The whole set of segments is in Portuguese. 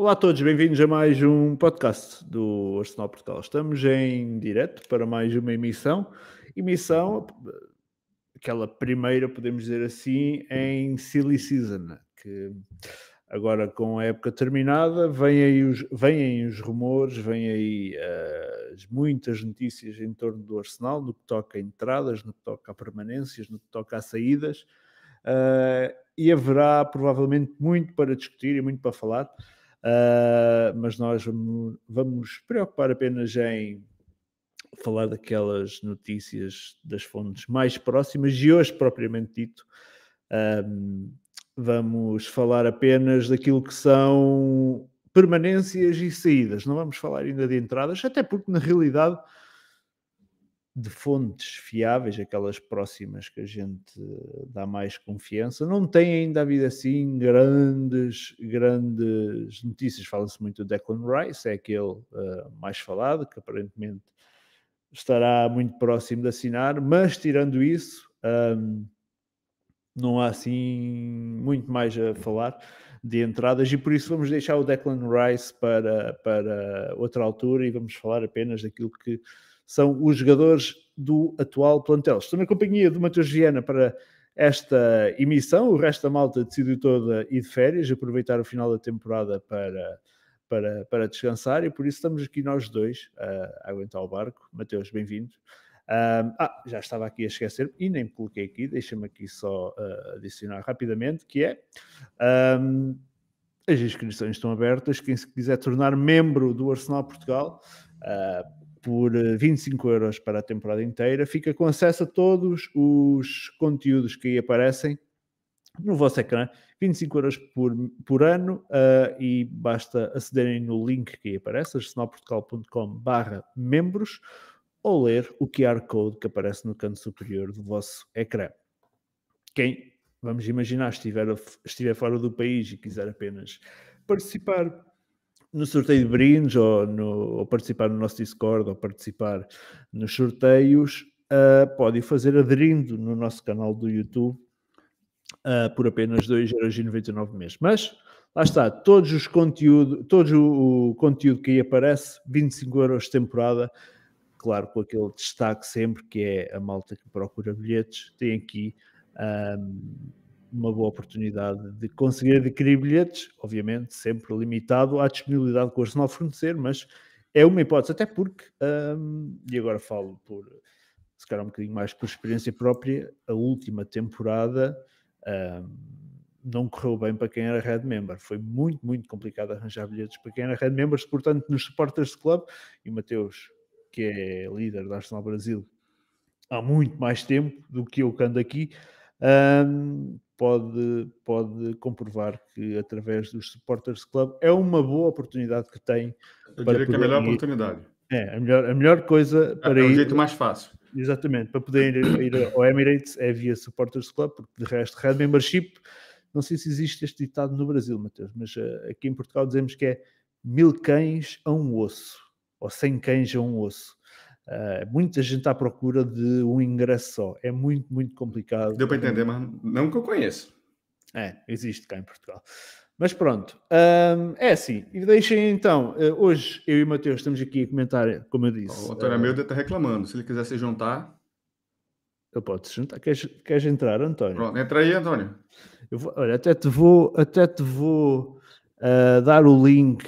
Olá a todos, bem-vindos a mais um podcast do Arsenal Portugal. Estamos em direto para mais uma emissão. Emissão, aquela primeira, podemos dizer assim, em Silly Season, que agora com a época terminada, vêm aí os, vêm os rumores, vêm aí uh, muitas notícias em torno do Arsenal, no que toca a entradas, no que toca a permanências, no que toca a saídas, uh, e haverá provavelmente muito para discutir e muito para falar. Uh, mas nós vamos, vamos preocupar apenas em falar daquelas notícias das fontes mais próximas e hoje, propriamente dito, um, vamos falar apenas daquilo que são permanências e saídas. Não vamos falar ainda de entradas, até porque na realidade de fontes fiáveis, aquelas próximas que a gente dá mais confiança, não tem ainda havido assim grandes, grandes notícias. Fala-se muito do Declan Rice, é aquele uh, mais falado, que aparentemente estará muito próximo de assinar, mas tirando isso, um, não há assim muito mais a falar de entradas. E por isso vamos deixar o Declan Rice para, para outra altura e vamos falar apenas daquilo que são os jogadores do atual plantel. Estou na companhia do Matheus Viana para esta emissão. O resto da malta decidiu toda ir de férias, aproveitar o final da temporada para, para, para descansar e por isso estamos aqui nós dois a aguentar o barco. Mateus, bem-vindo. Ah, já estava aqui a esquecer e nem coloquei aqui, deixa-me aqui só uh, adicionar rapidamente, que é um, as inscrições estão abertas, quem se quiser tornar membro do Arsenal Portugal, uh, por 25 eh, euros para a temporada inteira, fica com acesso a todos os conteúdos que aí aparecem no vosso ecrã, 25 euros por, por ano uh, e basta acederem no link que aí aparece, arsenalportugal.com barra membros ou ler o QR Code que aparece no canto superior do vosso ecrã. Quem, vamos imaginar, estiver, estiver fora do país e quiser apenas participar no sorteio de brindes ou, no, ou, participar no nosso Discord ou participar nos sorteios, uh, pode fazer aderindo no nosso canal do YouTube uh, por apenas 2,99€ mês. Mas lá está, todos os conteúdo, todo o, conteúdo que aí aparece, 25 euros temporada, claro, com aquele destaque sempre que é a malta que procura bilhetes, tem aqui. Um, uma boa oportunidade de conseguir adquirir bilhetes, obviamente sempre limitado à disponibilidade que o Arsenal fornecer, mas é uma hipótese, até porque, um, e agora falo por, se calhar um bocadinho mais por experiência própria, a última temporada um, não correu bem para quem era Red Member, foi muito, muito complicado arranjar bilhetes para quem era Red Members, portanto nos Supporters Club, e o Mateus, que é líder da Arsenal Brasil, há muito mais tempo do que eu que ando aqui, um, pode, pode comprovar que através dos Supporters Club é uma boa oportunidade que tem. Eu diria que é a melhor ir, oportunidade. É, a melhor, a melhor coisa para é, ir. É o jeito mais fácil. Exatamente, para poder ir, ir ao Emirates é via Supporters Club, porque de resto, Red Membership, não sei se existe este ditado no Brasil, Matheus, mas uh, aqui em Portugal dizemos que é mil cães a um osso, ou cem cães a um osso. Uh, muita gente à procura de um ingresso só. É muito, muito complicado. Deu para entender, mas não que eu conheço. É, existe cá em Portugal. Mas pronto, um, é assim. E deixem então, uh, hoje eu e o Mateus estamos aqui a comentar, como eu disse. O Antônio uh, Amilda está reclamando. Se ele quiser se juntar. Eu posso se juntar. Queres, queres entrar, António? Pronto, entra aí, Antônio. Eu vou, olha, até te vou, até te vou uh, dar o link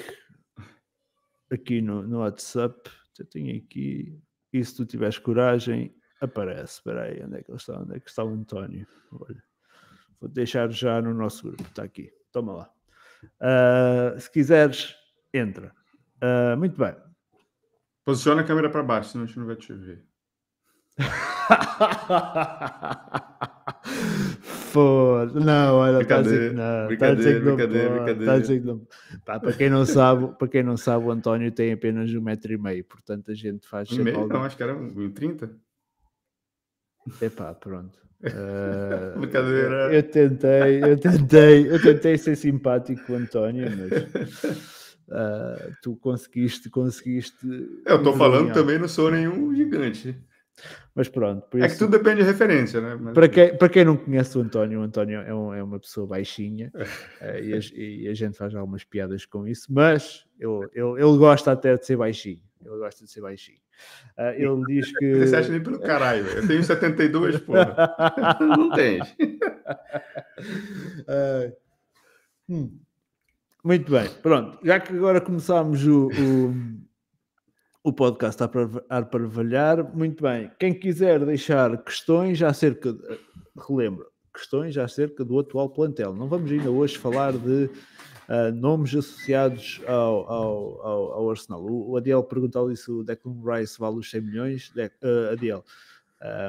aqui no, no WhatsApp. Eu tenho aqui. E se tu tiveres coragem, aparece. Espera aí, onde é que ele está? Onde é que está o António? Olha, vou deixar já no nosso grupo. Está aqui. Toma lá. Uh, se quiseres, entra. Uh, muito bem. Posiciona a câmera para baixo, senão a gente não vai te ver. Foda. Não, olha, brincadeira, não. Pá, para quem não sabe, para quem não sabe, o António tem apenas um metro e meio, portanto a gente faz. Um meio? Não, acho que era um 30. Epá, pronto. Uh, brincadeira. Eu tentei, eu tentei, eu tentei ser simpático com o António, mas uh, tu conseguiste, conseguiste. Eu estou falando também, não sou nenhum gigante. Mas pronto. é isso, que tudo depende de referência, né? Mas... Para, quem, para quem não conhece o António, o António é, um, é uma pessoa baixinha uh, e, a, e, a, gente faz algumas piadas com isso, mas ele, ele, ele gosta até de ser baixinho. Ele gosta de ser baixinho. Uh, ele diz que. Você acha nem pelo caralho, eu tenho 72, porra. não tens. Uh, hum. Muito bem, pronto. Já que agora começámos o, o, o podcast a para, valhar, muito bem. Quem quiser deixar questões acerca, de, relembro, questões acerca do atual plantel. Não vamos ainda hoje falar de uh, nomes associados ao, ao, ao, ao, Arsenal. O, o Adiel perguntou se o Declan Rice vale os 100 milhões. De, uh, Adiel,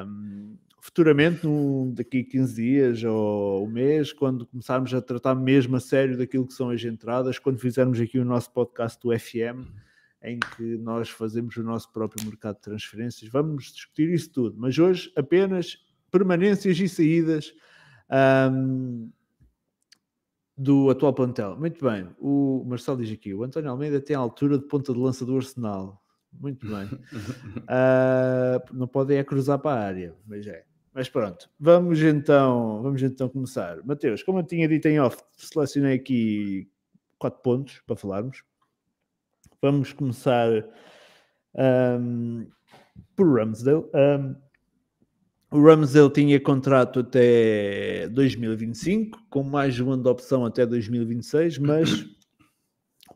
um, futuramente, no, daqui a 15 dias ou um mês, quando começarmos a tratar mesmo a sério daquilo que são as entradas, quando fizermos aqui o nosso podcast do FM, em que nós fazemos o nosso próprio mercado de transferências, vamos discutir isso tudo. Mas hoje apenas permanências e saídas. Um, do atual plantel. Muito bem. O Marcelo diz aqui: o António Almeida tem a altura de ponta de lança do Arsenal. Muito bem. uh, não pode é cruzar para a área, mas é. Mas pronto, vamos então, vamos então começar. Mateus, como eu tinha dito em off, selecionei aqui quatro pontos para falarmos. Vamos começar um, por Ramsdale. Um, o Ramsdale tinha contrato até 2025, com mais um de opção até 2026, mas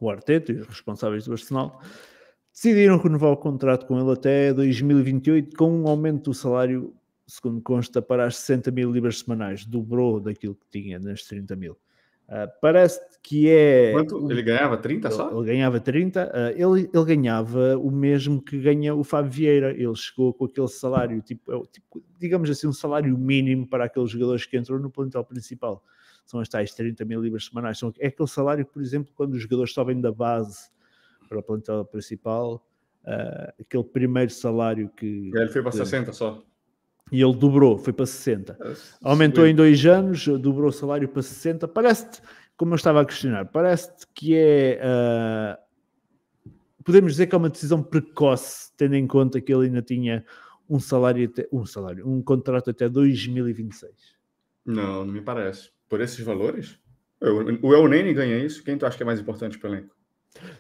o Arteta e os responsáveis do Arsenal decidiram renovar o contrato com ele até 2028, com um aumento do salário, segundo consta, para as 60 mil libras semanais, dobrou daquilo que tinha nas 30 mil. Uh, parece que é. Quanto? Ele ganhava 30 só? Ele, ele ganhava 30. Uh, ah, ele, ele ganhava o mesmo que ganha o Fábio Vieira. Ele chegou com aquele salário, tipo, é tipo, digamos assim, um salário mínimo para aqueles jogadores que entram no plantel principal. São as tais 30 mil libras semanais. São, é aquele salário, por exemplo, quando os jogadores sobem da base para o plantel principal, uh, aquele primeiro salário que. Ele foi para 60 só. E ele dobrou, foi para 60. É, Aumentou em dois anos, dobrou o salário para 60. Parece-te, como eu estava a questionar, parece-te que é. Uh, podemos dizer que é uma decisão precoce, tendo em conta que ele ainda tinha um salário, até, um salário, um contrato até 2026. Não, não me parece. Por esses valores? O El Nene ganha isso. Quem tu acha que é mais importante para o elenco?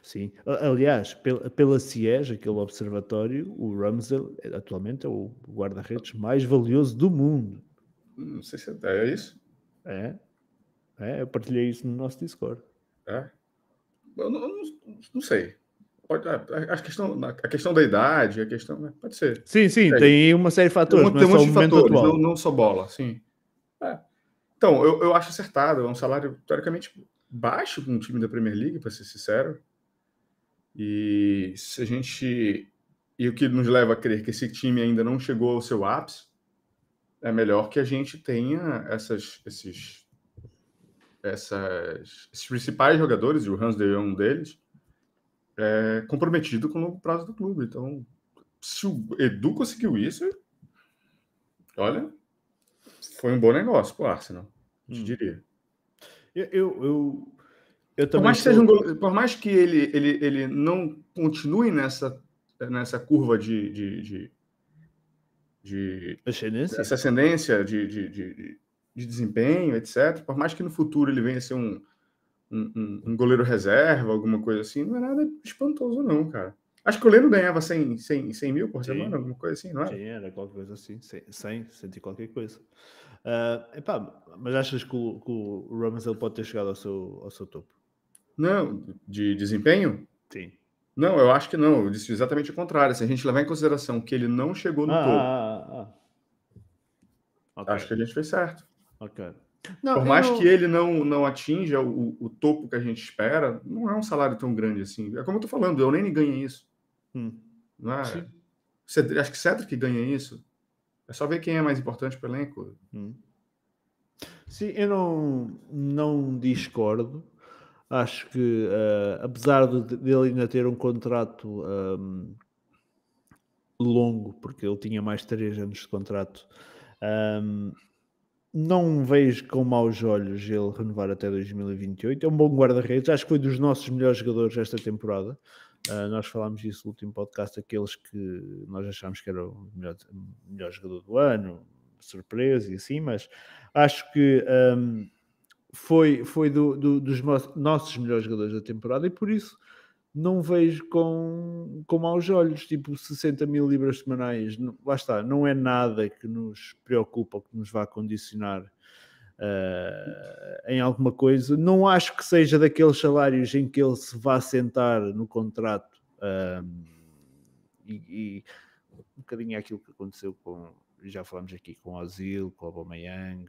Sim, aliás, pela, pela CIES, aquele observatório, o Ramsdale atualmente é o guarda-redes mais valioso do mundo. Não sei se é, é isso. É, é, eu partilhei isso no nosso Discord. É? Eu não, não, não sei. Pode, a, a, questão, a questão da idade, a questão. Né, pode ser. Sim, sim, é. tem uma série de fatores. Tem, tem um monte de fatores, não, não, só bola, sim. É. Então, eu, eu acho acertado. É um salário, teoricamente, baixo para um time da Premier League, para ser sincero. E se a gente. E o que nos leva a crer que esse time ainda não chegou ao seu ápice, é melhor que a gente tenha essas, esses, essas, esses principais jogadores, e o Hans de é um deles, é, comprometido com o longo prazo do clube. Então, se o Edu conseguiu isso, olha, foi um bom negócio para o Arsenal, hum. diria. Eu, eu, eu, eu por, mais sou... um, por mais que ele, ele, ele não continue nessa, nessa curva de, de, de, de ascendência, essa ascendência de, de, de, de, desempenho, etc., por mais que no futuro ele venha a ser um, um, um, goleiro reserva, alguma coisa assim, não é nada espantoso, não, cara. Acho que o Leno ganhava 100, 100, 100 mil por semana, alguma coisa assim, não é? Sim, era qualquer coisa assim, 100, 100 e qualquer coisa. Uh, epá, mas achas que o, que o Ramos ele pode ter chegado ao seu, ao seu topo? Não, de desempenho? Sim. Não, eu acho que não. Eu disse exatamente o contrário. Se a gente levar em consideração que ele não chegou no ah, topo, ah, ah, ah. Okay. acho que a gente fez certo. Ok. Não, Por mais não... que ele não, não atinja o, o, topo que a gente espera, não é um salário tão grande assim. É como eu tô falando, eu nem ganha isso. Hum. Não é? Acho que Cedric ganha isso. É só ver quem é mais importante para o elenco. Hum. Sim, eu não, não discordo. Acho que, uh, apesar de, dele ainda ter um contrato um, longo, porque ele tinha mais 3 anos de contrato, um, não vejo com maus olhos ele renovar até 2028. É um bom guarda-redes. Acho que foi dos nossos melhores jogadores esta temporada. Uh, nós falámos disso no último podcast, aqueles que nós achámos que era o melhor, melhor jogador do ano, surpresa e assim, mas acho que um, foi, foi do, do, dos nossos melhores jogadores da temporada e por isso não vejo com, com maus olhos, tipo 60 mil libras semanais, não, lá está, não é nada que nos preocupa ou que nos vá condicionar uh, em alguma coisa. Não acho que seja daqueles salários em que ele se vá sentar no contrato uh, e, e, um bocadinho aquilo que aconteceu com, já falamos aqui, com o Ozil, com o Aubameyang,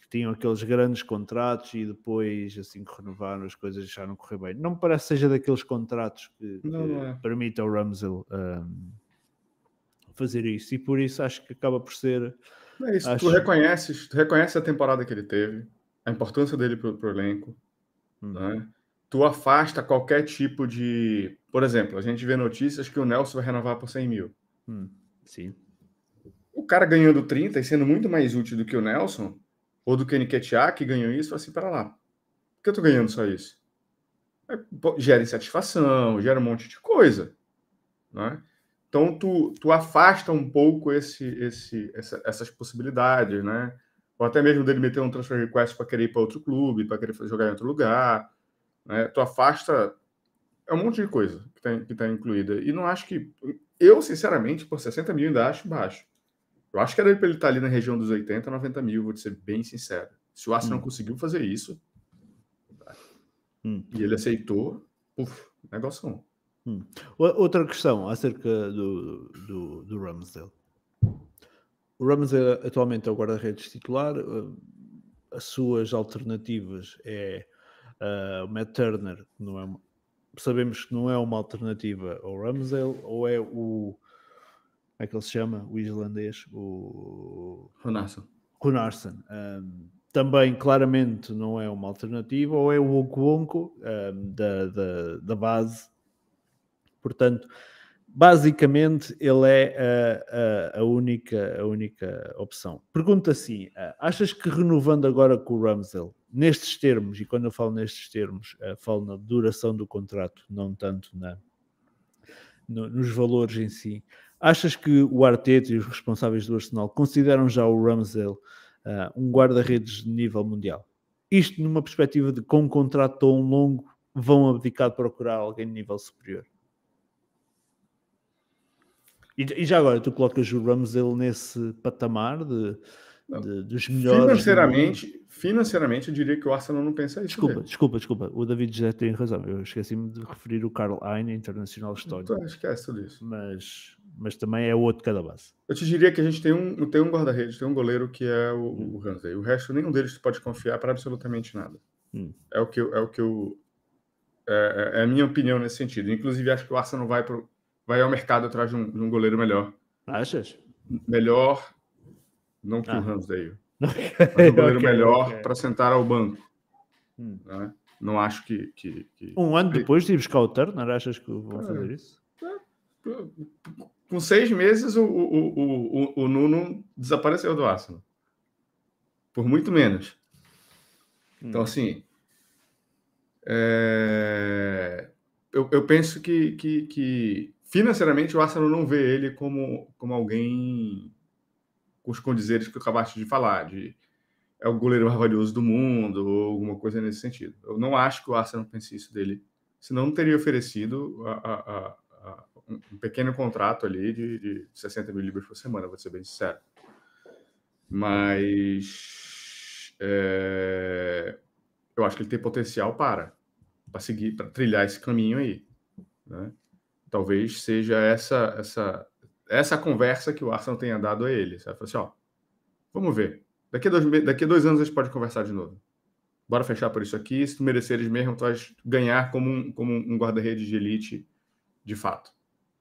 que tinham aqueles grandes contratos e depois, assim que renovaram, as coisas já não correr bem. Não me parece que seja daqueles contratos que, não, é. permite ao Ramsel um, fazer isso, e por isso acho que acaba por ser é isso, Acho... tu reconheces, tu reconhece a temporada que ele teve, a importância dele para o elenco, hum. né? Tu afasta qualquer tipo de. Por exemplo, a gente vê notícias que o Nelson vai renovar por 100 mil. Hum. Sim. O cara ganhando 30 e sendo muito mais útil do que o Nelson, ou do que o Nketiah, que ganhou isso, assim, para lá. Por que eu tô ganhando só isso? É, gera insatisfação, gera um monte de coisa. Né? Então, tu, tu afasta um pouco esse, esse, essa, essas possibilidades, né? Ou até mesmo dele meter um transfer request para querer ir para outro clube, para querer jogar em outro lugar. Né? Tu afasta. É um monte de coisa que está que tá incluída. E não acho que. Eu, sinceramente, por 60 mil ainda acho baixo. Eu acho que era para ele estar tá ali na região dos 80, 90 mil, vou te ser bem sincero. Se o Arsenal hum. conseguiu fazer isso, hum. e ele aceitou, uf, negócio. Hum. Outra questão acerca do, do, do Ramsdale. O Ramsdale atualmente é o guarda-redes titular. Uh, as suas alternativas é uh, o Matt Turner, que não é uma, sabemos que não é uma alternativa ao Ramsdale, ou é o como é que ele se chama? O islandês, o Runarsson. Runarsson. Um, também claramente não é uma alternativa, ou é o Okwonko um, da, da, da base Portanto, basicamente ele é a, a, a, única, a única opção. Pergunta assim: achas que renovando agora com o Ramsdale, nestes termos, e quando eu falo nestes termos, eh, falo na duração do contrato, não tanto na, no, nos valores em si, achas que o Arteta e os responsáveis do Arsenal consideram já o Ramsdale uh, um guarda-redes de nível mundial? Isto numa perspectiva de com um contrato tão longo vão abdicar de procurar alguém de nível superior. E, e, já agora, tu colocas o Ramsdale nesse patamar de, de, dos melhores. Financeiramente, financeiramente, eu diria que o Arsenal não pensa isso. Desculpa, desculpa, desculpa. O David já tem razão. Eu esqueci-me de referir o Carl Heine, internacional histórico. Então, esquece tudo isso. Mas, mas também é outro cada base. Eu te diria que a gente tem um, tem um guarda-redes, tem um goleiro que é o, hum. o. O resto, nenhum deles pode confiar para absolutamente nada. Hum. É o que eu. É, o que eu é, é, a minha opinião nesse sentido. Inclusive, acho que o Arsenal vai para vai ao mercado atrás de um, de um goleiro melhor. Achas? Melhor, não que ah. o Ramsdale, mas um goleiro okay, melhor okay. para sentar ao banco. Hum. Né? Não acho que, que, que, Um ano depois de buscar o Turner, achas que vão é. fazer isso? É. Com seis meses, o, o, o, o, Nuno desapareceu do Arsenal. Por muito menos. Hum. Então, assim. É... Eu, eu penso que, que, que financeiramente o Arsenal não vê ele como, como alguém com os condizeres que eu acabaste de falar, de é o goleiro mais valioso do mundo, ou alguma coisa nesse sentido. Eu não acho que o Arsenal pense isso dele, senão não teria oferecido a, a, a, um pequeno contrato ali de, de 60 mil libras por semana, vou ser bem sincero. Mas é, eu acho que ele tem potencial para, para seguir, para trilhar esse caminho aí. Né? Talvez seja essa essa essa conversa que o Arsenal tenha dado a ele. Vai falar assim, ó, vamos ver. Daqui a, dois, daqui a dois anos a gente pode conversar de novo. Bora fechar por isso aqui. Se tu mereceres mesmo, tu vai ganhar como um, como um guarda-redes de elite de fato.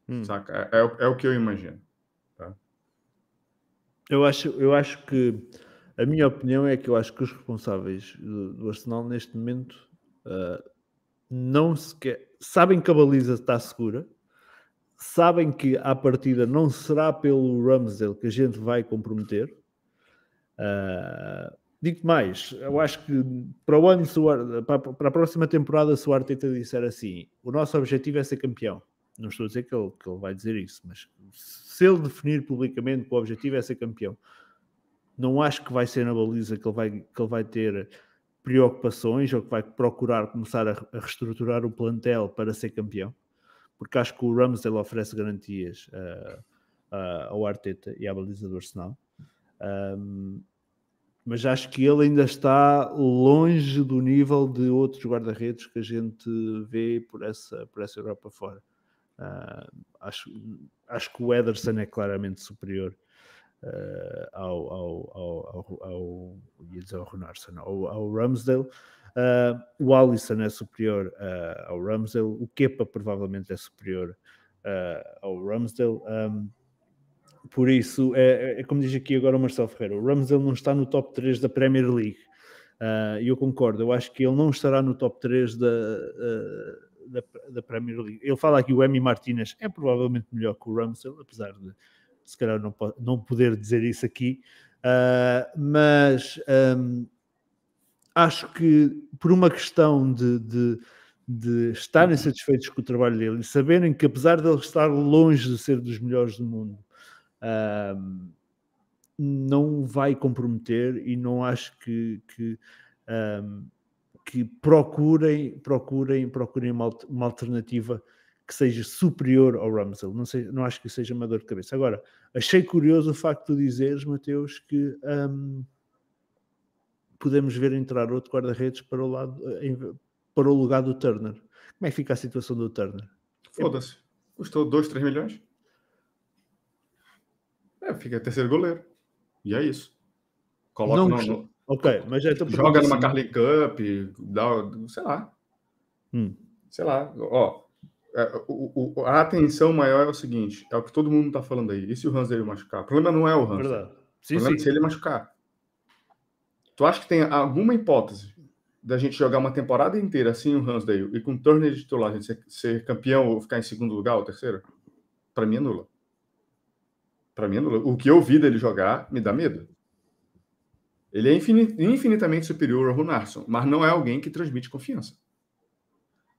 Hum. Saca? É, é, é, o que eu imagino. Tá? Eu, acho, eu acho que a minha opinião é que eu acho que os responsáveis do, do Arsenal neste momento uh, não sequer sabem que a baliza está segura, sabem que à partida não será pelo Ramsdale que a gente vai comprometer. Uh, digo mais, eu acho que para o ano, para a próxima temporada, se o Arteta disser assim, o nosso objetivo é ser campeão, Não estou a dizer que ele, que ele vai dizer isso, mas se ele definir publicamente que o objetivo é ser campeão, não acho que vai ser na baliza que ele vai, que ele vai ter preocupações ou que vai procurar começar a, a reestruturar o plantel para ser campeão, porque acho que o Ramsdale oferece garantias uh, uh, ao Arteta e à baliza do Arsenal. Um, mas acho que ele ainda está longe do nível de outros guarda-redes que a gente vê por essa, por essa Europa fora. Uh, acho, acho que o Ederson é claramente superior uh, ao, ao, ao, ao, dizer ao Runarsson, ao, ao Ramsdale. Uh, o Alisson é superior ao Ramsdale, o Kepa provavelmente é superior ao Ramsdale. Um, por isso, é, é, é, como diz aqui agora o Marcelo Ferreira, o Ramsdale não está no top 3 da Premier League. E eu concordo, eu acho que ele não estará no top 3 da, da, da, Premier League. Ele fala aqui o Emi Martinez é provavelmente melhor que o Ramsdale, apesar de se calhar não, não poder dizer isso aqui, uh, mas um, acho que por uma questão de, de, de, estarem satisfeitos com o trabalho dele e saberem que apesar de ele estar longe de ser dos melhores do mundo, um, não vai comprometer e não acho que, que um, que procurem, procurem, procurem uma, uma alternativa que seja superior ao Ramsdale. Não, sei, não acho que seja uma dor de cabeça. Agora, achei curioso o facto de dizeres, Mateus, que um, podemos ver entrar outro guarda-redes para o lado para o lugar do Turner. Como é que fica a situação do Turner? Foda-se. Custou 2, 3 milhões? É, fica terceiro goleiro. E é isso. Coloca não, no, Ok, mas então joga numa assim, Carling Cup, dá, sei lá. Hum. Sei lá. Ó, é, o, o, a atenção maior é o seguinte: é o que todo mundo tá falando aí. E se o Hans ele machucar? O problema não é o Hans. Verdade. Sim, o problema é sim. é se ele machucar. Tu acha que tem alguma hipótese da gente jogar uma temporada inteira sem o Hansdale e com o Turner de titular, a gente ser, ser, campeão ou ficar em segundo lugar ou terceiro? Para mim é nula. Para mim é nula. O que eu vi dele jogar me dá medo. Ele é infinitamente superior ao Runarsson, mas não é alguém que transmite confiança.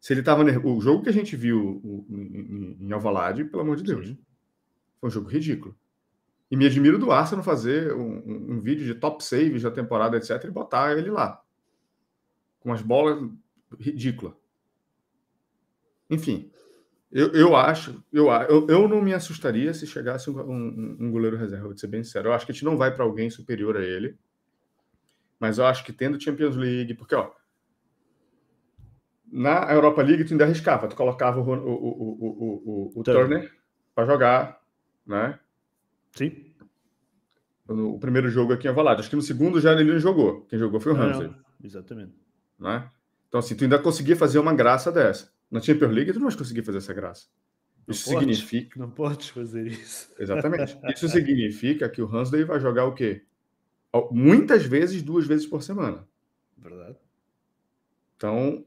Se ele estava o jogo que a gente viu em Alvalade, pelo amor de Deus, Sim. foi um jogo ridículo. E me admiro do Arsenal fazer um, um, um, vídeo de top saves da temporada, etc, e botar ele lá com as bolas ridículas. Enfim, eu, eu acho, eu, eu, eu não me assustaria se chegasse um, um, um goleiro reserva, vou ser bem sincero. Eu acho que a gente não vai para alguém superior a ele. Mas eu acho que tendo Champions League, porque ó, na Europa League tu ainda arriscava, tu colocava o, o, o, o, o Turner para jogar, né? Sim. No, o primeiro jogo aqui em Avalade. Acho que no segundo já ele não jogou. Quem jogou foi o Ramsey. Exatamente. Né? Então, assim, tu ainda conseguia fazer uma graça dessa. Na Champions League, tu não vai conseguir fazer essa graça. Isso não significa. Pode, não pode fazer isso. Exatamente. Isso significa que o Hansday vai jogar o quê? muitas vezes, duas vezes por semana. Verdade. Então,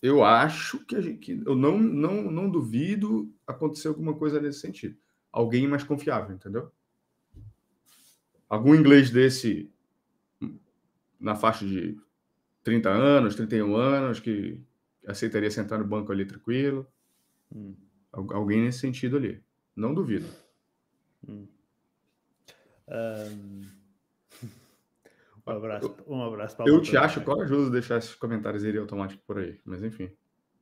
eu acho que, a gente, que eu não, não, não duvido acontecer alguma coisa nesse sentido. Alguém mais confiável, entendeu? Algum inglês desse na faixa de 30 anos, 31 anos, que aceitaria sentar no banco ali tranquilo. Hum. Alguém nesse sentido ali. Não duvido. Hum. Um... Abraço, um abraço para Eu te acho corajoso deixar esses comentários irem automático por aí, mas enfim.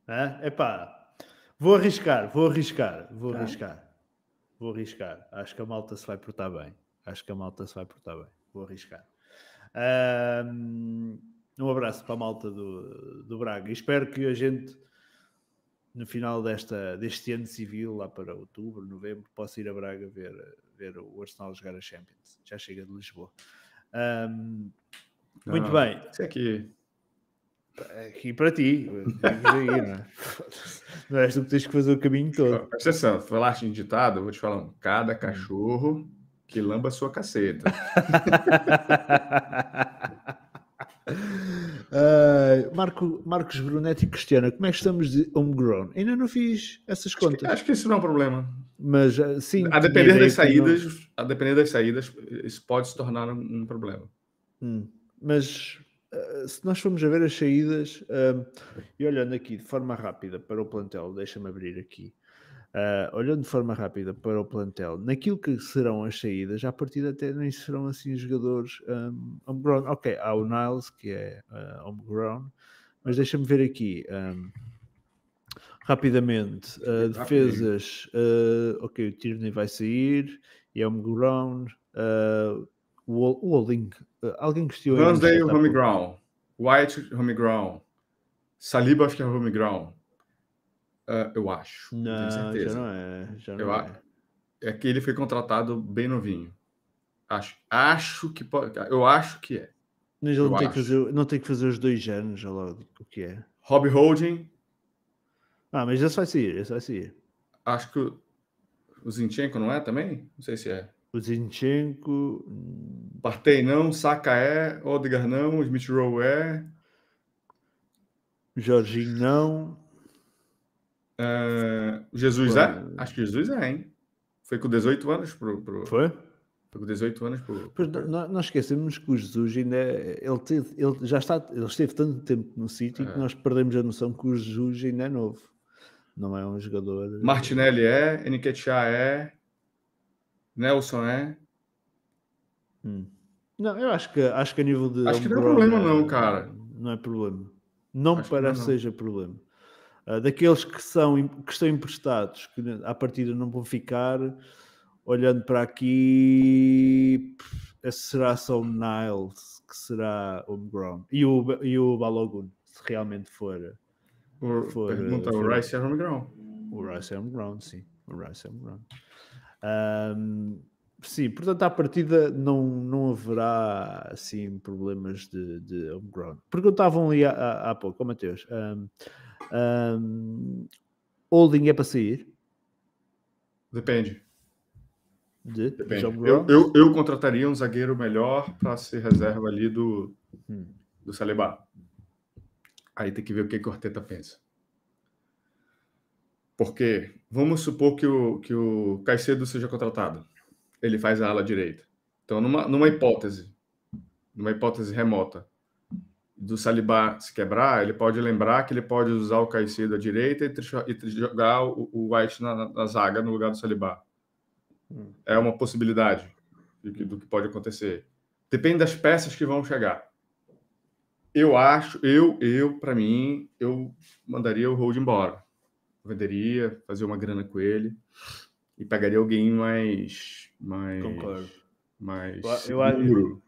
É, epá, vou arriscar, vou arriscar, vou tá. arriscar, vou arriscar. Acho que a malta se vai portar bem. Acho que a malta se vai portar bem. Vou arriscar. Um, um abraço para a malta do, do Braga. E espero que a gente, no final desta, deste ano civil, lá para outubro, novembro, possa ir a Braga ver, ver o Arsenal jogar a Champions. Já chega de Lisboa. Um, muito não, bem. Isso aqui. Aqui para ti. Aí, não, é? não és tu que tens que fazer o caminho todo. Presta atenção, falaste em ditado, eu vou te falar um. Cada cachorro que lamba sua caceta. Uh, Marco, Marcos Brunetti e Cristiana, como é que estamos de homegrown? Ainda não fiz essas contas. Acho que, acho que isso não é um problema. Mas ah, sim. A depender das saídas, não... a depender das saídas, isso pode se tornar um, um problema. Hum, mas uh, se nós formos a ver as saídas, uh, e olhando aqui de forma rápida para o plantel, deixa-me abrir aqui. Uh, olhando de forma rápida para o plantel, naquilo que serão as saídas, à partida até nem serão assim jogadores um, homegrown. Ok, há o Niles, que é uh, homegrown, mas deixa-me ver aqui um, rapidamente. Uh, defesas, ok, o Tierney vai sair e é homegrown. O Holding, uh, alguém gostou? Ramsdale, homegrown. White, homegrown. Saliba, acho que é homegrown. Uh, eu acho. Não, tenho certeza. já não é. Já não eu, é. é que ele foi contratado bem novinho. Acho, acho que pode. Eu acho que é. Mas ele não tem, que fazer, não tem que fazer os dois anos, já logo o que é. Rob Holding. Ah, mas esse vai sair, esse vai sair. Acho que o Zinchenko não é também? Não sei se é. O Zinchenko. Partei não, Saka é, Odegar não, Smith Rowe é. Jorginho não. Uh, Jesus Pô, é? Acho que Jesus é, hein? Foi com 18 anos pro. pro... Foi? Foi com 18 anos pro. Pois, nós, nós esquecemos que o Jesus ainda é, ele, teve, ele já está, ele esteve tanto tempo no City é. que nós perdemos a noção que o Jesus ainda é novo. Não é um jogador. Martinelli é, Eniketia é, Nelson é. Hum. Não, eu acho que acho que a nível de. Acho que não é problema, não, cara. Não é problema. Não acho parece que seja problema. Uh, daqueles que, são, que estão emprestados, que à partida não vão ficar, olhando para aqui, esse será só o Niles, que será homegrown. E o, e o Balogun, se realmente for. O, for, pergunta, for, o Rice é homegrown. O Rice é homegrown, sim. O Rice é homegrown. Um, sim, portanto, à partida não, não haverá assim problemas de, de homegrown. Perguntavam ali há, há pouco, oh, Mateus. Um, um, holding é para sair? Depende. De, Depende. Eu, eu, eu, contrataria um zagueiro melhor para ser reserva ali do, hum. do Saliba. Aí tem que ver o que, que o Arteta pensa. Porque vamos supor que o, que o Caicedo seja contratado. Ele faz a ala direita. Então, numa, numa hipótese, numa hipótese remota, do Saliba se quebrar, ele pode lembrar que ele pode usar o Caicedo à direita e, e jogar o, o White na, na, zaga no lugar do Saliba. Hum. É uma possibilidade do que, do que pode acontecer. Depende das peças que vão chegar. Eu acho, eu, eu, para mim, eu mandaria o Hold embora. Venderia, fazer uma grana com ele e pegaria alguém mais, mais, Concordo. mais eu, seguro. Eu...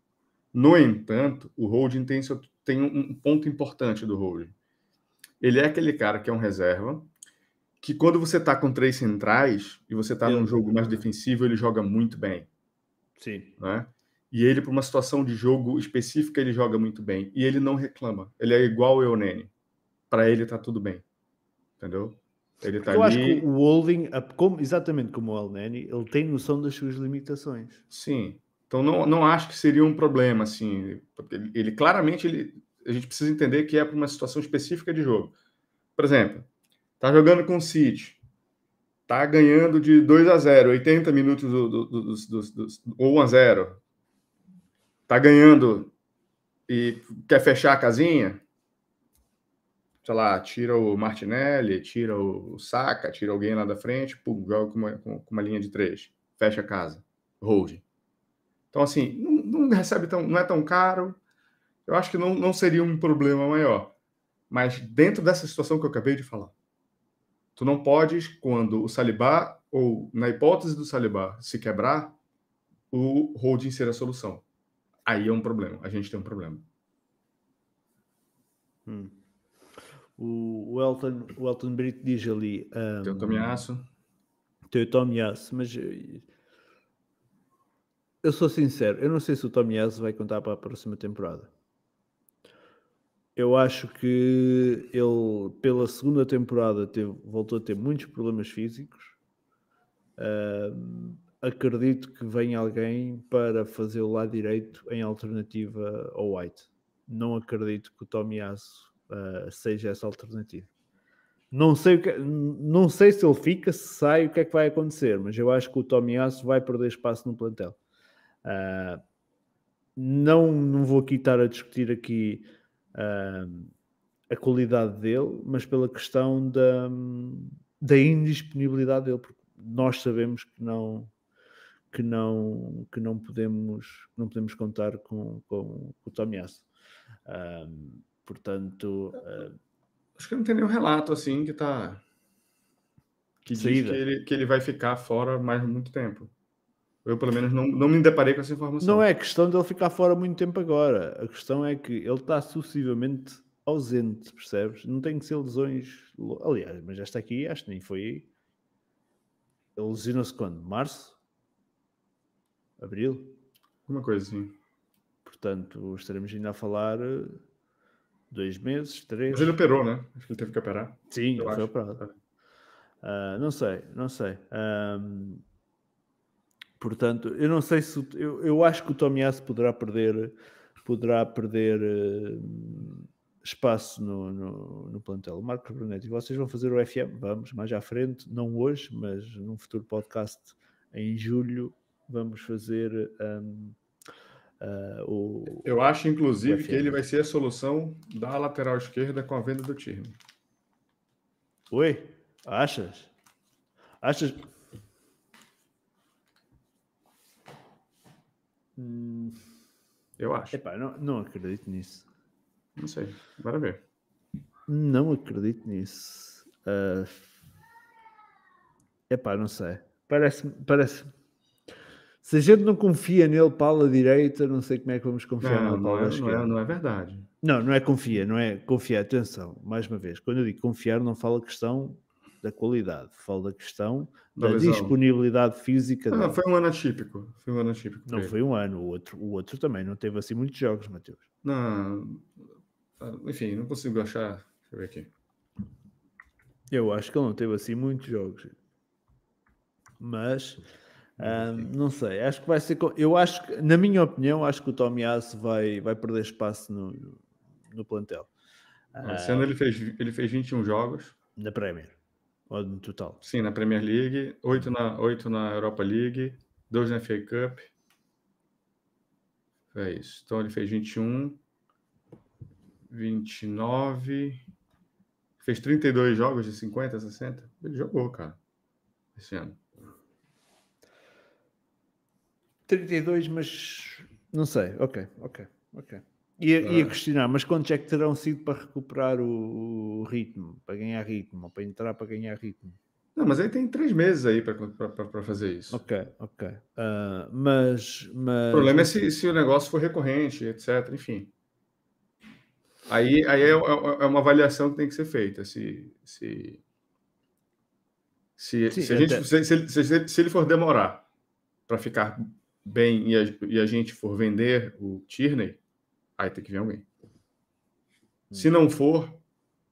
No entanto, o Holding tem seu tem um ponto importante do Holding. Ele é aquele cara que é um reserva, que quando você está com três centrais e você está num jogo mais defensivo, ele joga muito bem. Sim. Né? E ele, para uma situação de jogo específica, ele joga muito bem. E ele não reclama. Ele é igual o Eunene. Para ele tá tudo bem. Entendeu? Ele tá Eu ali... acho que o Holding, exatamente como o Elneny, ele tem noção das suas limitações. Sim. Então não, não acho que seria um problema, assim, ele, ele claramente ele, a gente precisa entender que é para uma situação específica de jogo. Por exemplo, tá jogando com o City, tá ganhando de 2 a 0, 80 minutos do, do, do, ou 1 a 0, tá ganhando e quer fechar a casinha, sei lá, tira o Martinelli, tira o Saka, tira alguém lá da frente, pum, joga com uma, com uma linha de três, fecha a casa, hold. Então, assim, não, não recebe tão, não é tão caro. Eu acho que não, não seria um problema maior. Mas dentro dessa situação que eu acabei de falar, tu não podes, quando o Salibá, ou na hipótese do Salibá se quebrar, o holding ser a solução. Aí é um problema. A gente tem um problema. Hum. O, o, Elton, o Elton Brito diz ali. Um, teu Tomiaço. Teu Tomiaço, mas eu sou sincero, eu não sei se o Tomiyasu vai contar para a próxima temporada. Eu acho que ele, pela segunda temporada, teve, voltou a ter muitos problemas físicos. Uh, acredito que venha alguém para fazer o lado direito em alternativa ao White. Não acredito que o Tomiyasu uh, seja essa alternativa. Não sei, que, não sei se ele fica, se sai, o que é que vai acontecer, mas eu acho que o Tomiyasu vai perder espaço no plantel. Uh, não, não vou aqui estar a discutir aqui uh, a qualidade dele, mas pela questão da, da indisponibilidade dele, porque nós sabemos que não que não que não podemos não podemos contar com, com, com o Tomiasso. Um, portanto, uh, acho que não tem nenhum relato assim que está que diz que ele, que ele vai ficar fora mais muito tempo. Eu, pelo menos, não, não me deparei com essa informação. Não é questão dele ficar fora muito tempo agora. A questão é que ele está sucessivamente ausente, percebes? Não tem que ser lesões. Aliás, mas esta aqui acho que nem foi. Ele lesionou-se quando? Março? Abril? Uma coisa assim. Portanto, estaremos ainda a falar eh, dois meses, três. Mas ele operou, né? Acho que ele teve que operar. Sim, ele foi operado. Uh, não sei, não sei. Um, portanto, eu não sei se. Eu, eu acho que o Tomiasso poderá perder, poderá perder uh, espaço no, no, no plantel. Marcos Brunetti, vocês vão fazer o FM? Vamos, mais à frente, não hoje, mas num futuro podcast em julho, vamos fazer. Um, Uh, o, Eu acho, inclusive, que ele vai ser a solução da lateral esquerda com a venda do time. Oi? Achas? Achas? Hum... Eu acho. Epá, não, não acredito nisso. Não sei. Bora ver. Não acredito nisso. Uh... Epá, não sei. Parece, parece, se a gente não confia nele para a direita, não sei como é que vamos confiar não, não, é, não, é, não é verdade. Não, não é confia, não é confia. Atenção, mais uma vez, quando eu digo confiar, não falo questão da qualidade, falo da questão da, da disponibilidade física. Não, foi um ano atípico. Foi um ano atípico. Não foi um ano, o outro, o outro também não teve assim muitos jogos, Matheus. Não, enfim, não consigo achar. Deixa eu ver aqui. Eu acho que ele não teve assim muitos jogos. Mas um, não sei, acho que vai ser. Eu acho que, na minha opinião, acho que o Tomiasso vai, vai perder espaço no, no plantel. Esse ano ele fez, ele fez 21 jogos. Na Premier, ou no total? Sim, na Premier League, 8 na, 8 na Europa League, 2 na FA Cup. É isso. Então ele fez 21, 29, fez 32 jogos de 50, 60. Ele jogou, cara, esse ano. 32, mas não sei. Ok, ok, ok. Ia, ah. ia questionar, mas quantos é que terão sido para recuperar o, o, ritmo, para ganhar ritmo, ou para entrar para ganhar ritmo? Não, mas aí tem três meses aí para, fazer isso. Ok, ok. Uh, mas, mas. O problema é se, se o negócio for recorrente, etc. Enfim. Aí, aí é, é, é uma avaliação que tem que ser feita. Se, se, se, Sim, se, a gente, se, se, se ele for demorar para ficar bem e a, e a, gente for vender o Tierney, aí tem que vir alguém. Se não for,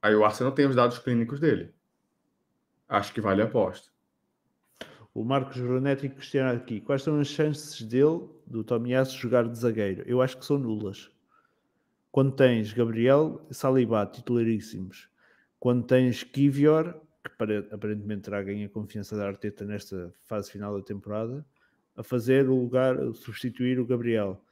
aí o Arsenal tem os dados clínicos dele. Acho que vale a aposta. O Marcos Brunetti questiona aqui: quais são as chances dele, do Tomiasso, jogar de zagueiro? Eu acho que são nulas. Quando tens Gabriel e Saliba titularíssimos, quando tens Kivior, que aparentemente terá ganho a confiança da Arteta nesta fase final da temporada, a fazer o lugar, substituir o Gabriel.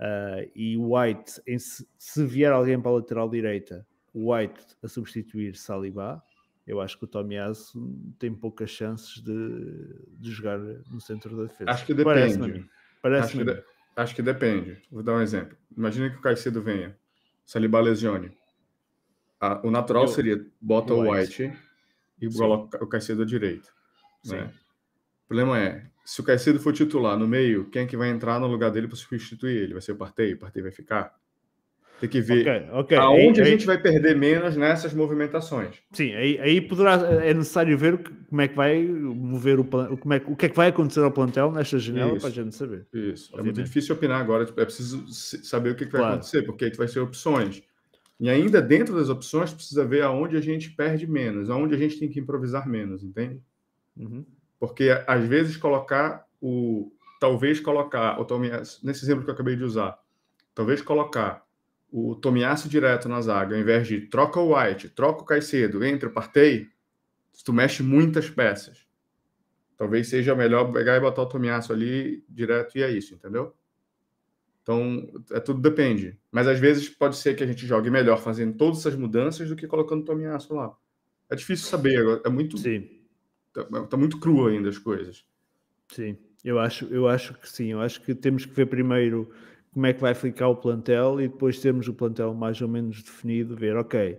Uh, e o White, em, se vier alguém para a lateral direita, o White a substituir Saliba, eu acho que o Tomiasso tem poucas chances de, de jogar no centro da defesa. Acho que depende. Parece, Parece acho, que de, acho que depende. Vou dar um exemplo. Imagina que o Caicedo venha, Saliba lesione. Ah, o natural eu, seria bota o White, White e coloca o Caicedo à direita. Né? O problema é, se o Caicedo for titular no meio, quem é que vai entrar no lugar dele para substituir ele? Vai ser o Partey? O Partey vai ficar? Tem que ver okay, okay. aonde aí, a gente vai perder menos nessas movimentações. Sim, aí, aí poderá, é necessário ver como é que vai mover o como é, o que é que vai acontecer ao plantel nesta janela para a gente saber. Isso, obviamente. é muito difícil opinar agora, tipo, é preciso saber o que, que vai claro. acontecer, porque aí vai ser opções. E ainda dentro das opções, precisa ver aonde a gente perde menos, aonde a gente tem que improvisar menos, entende? Uhum. Porque às vezes colocar o. Talvez colocar o Tomiasso, nesse exemplo que eu acabei de usar, talvez colocar o Tomiasso direto na zaga, ao invés de troca o White, troca o Caicedo, entra o Partey, tu mexe muitas peças. Talvez seja melhor pegar e botar o Tomiasso ali direto e é isso, entendeu? Então, é tudo depende. Mas às vezes pode ser que a gente jogue melhor fazendo todas essas mudanças do que colocando o Tomiasso lá. É difícil saber, é muito. Sim tá, tá muito cru ainda as coisas. Sim, eu acho, eu acho que sim. Eu acho que temos que ver primeiro como é que vai ficar o plantel e depois termos o plantel mais ou menos definido, ver, ok,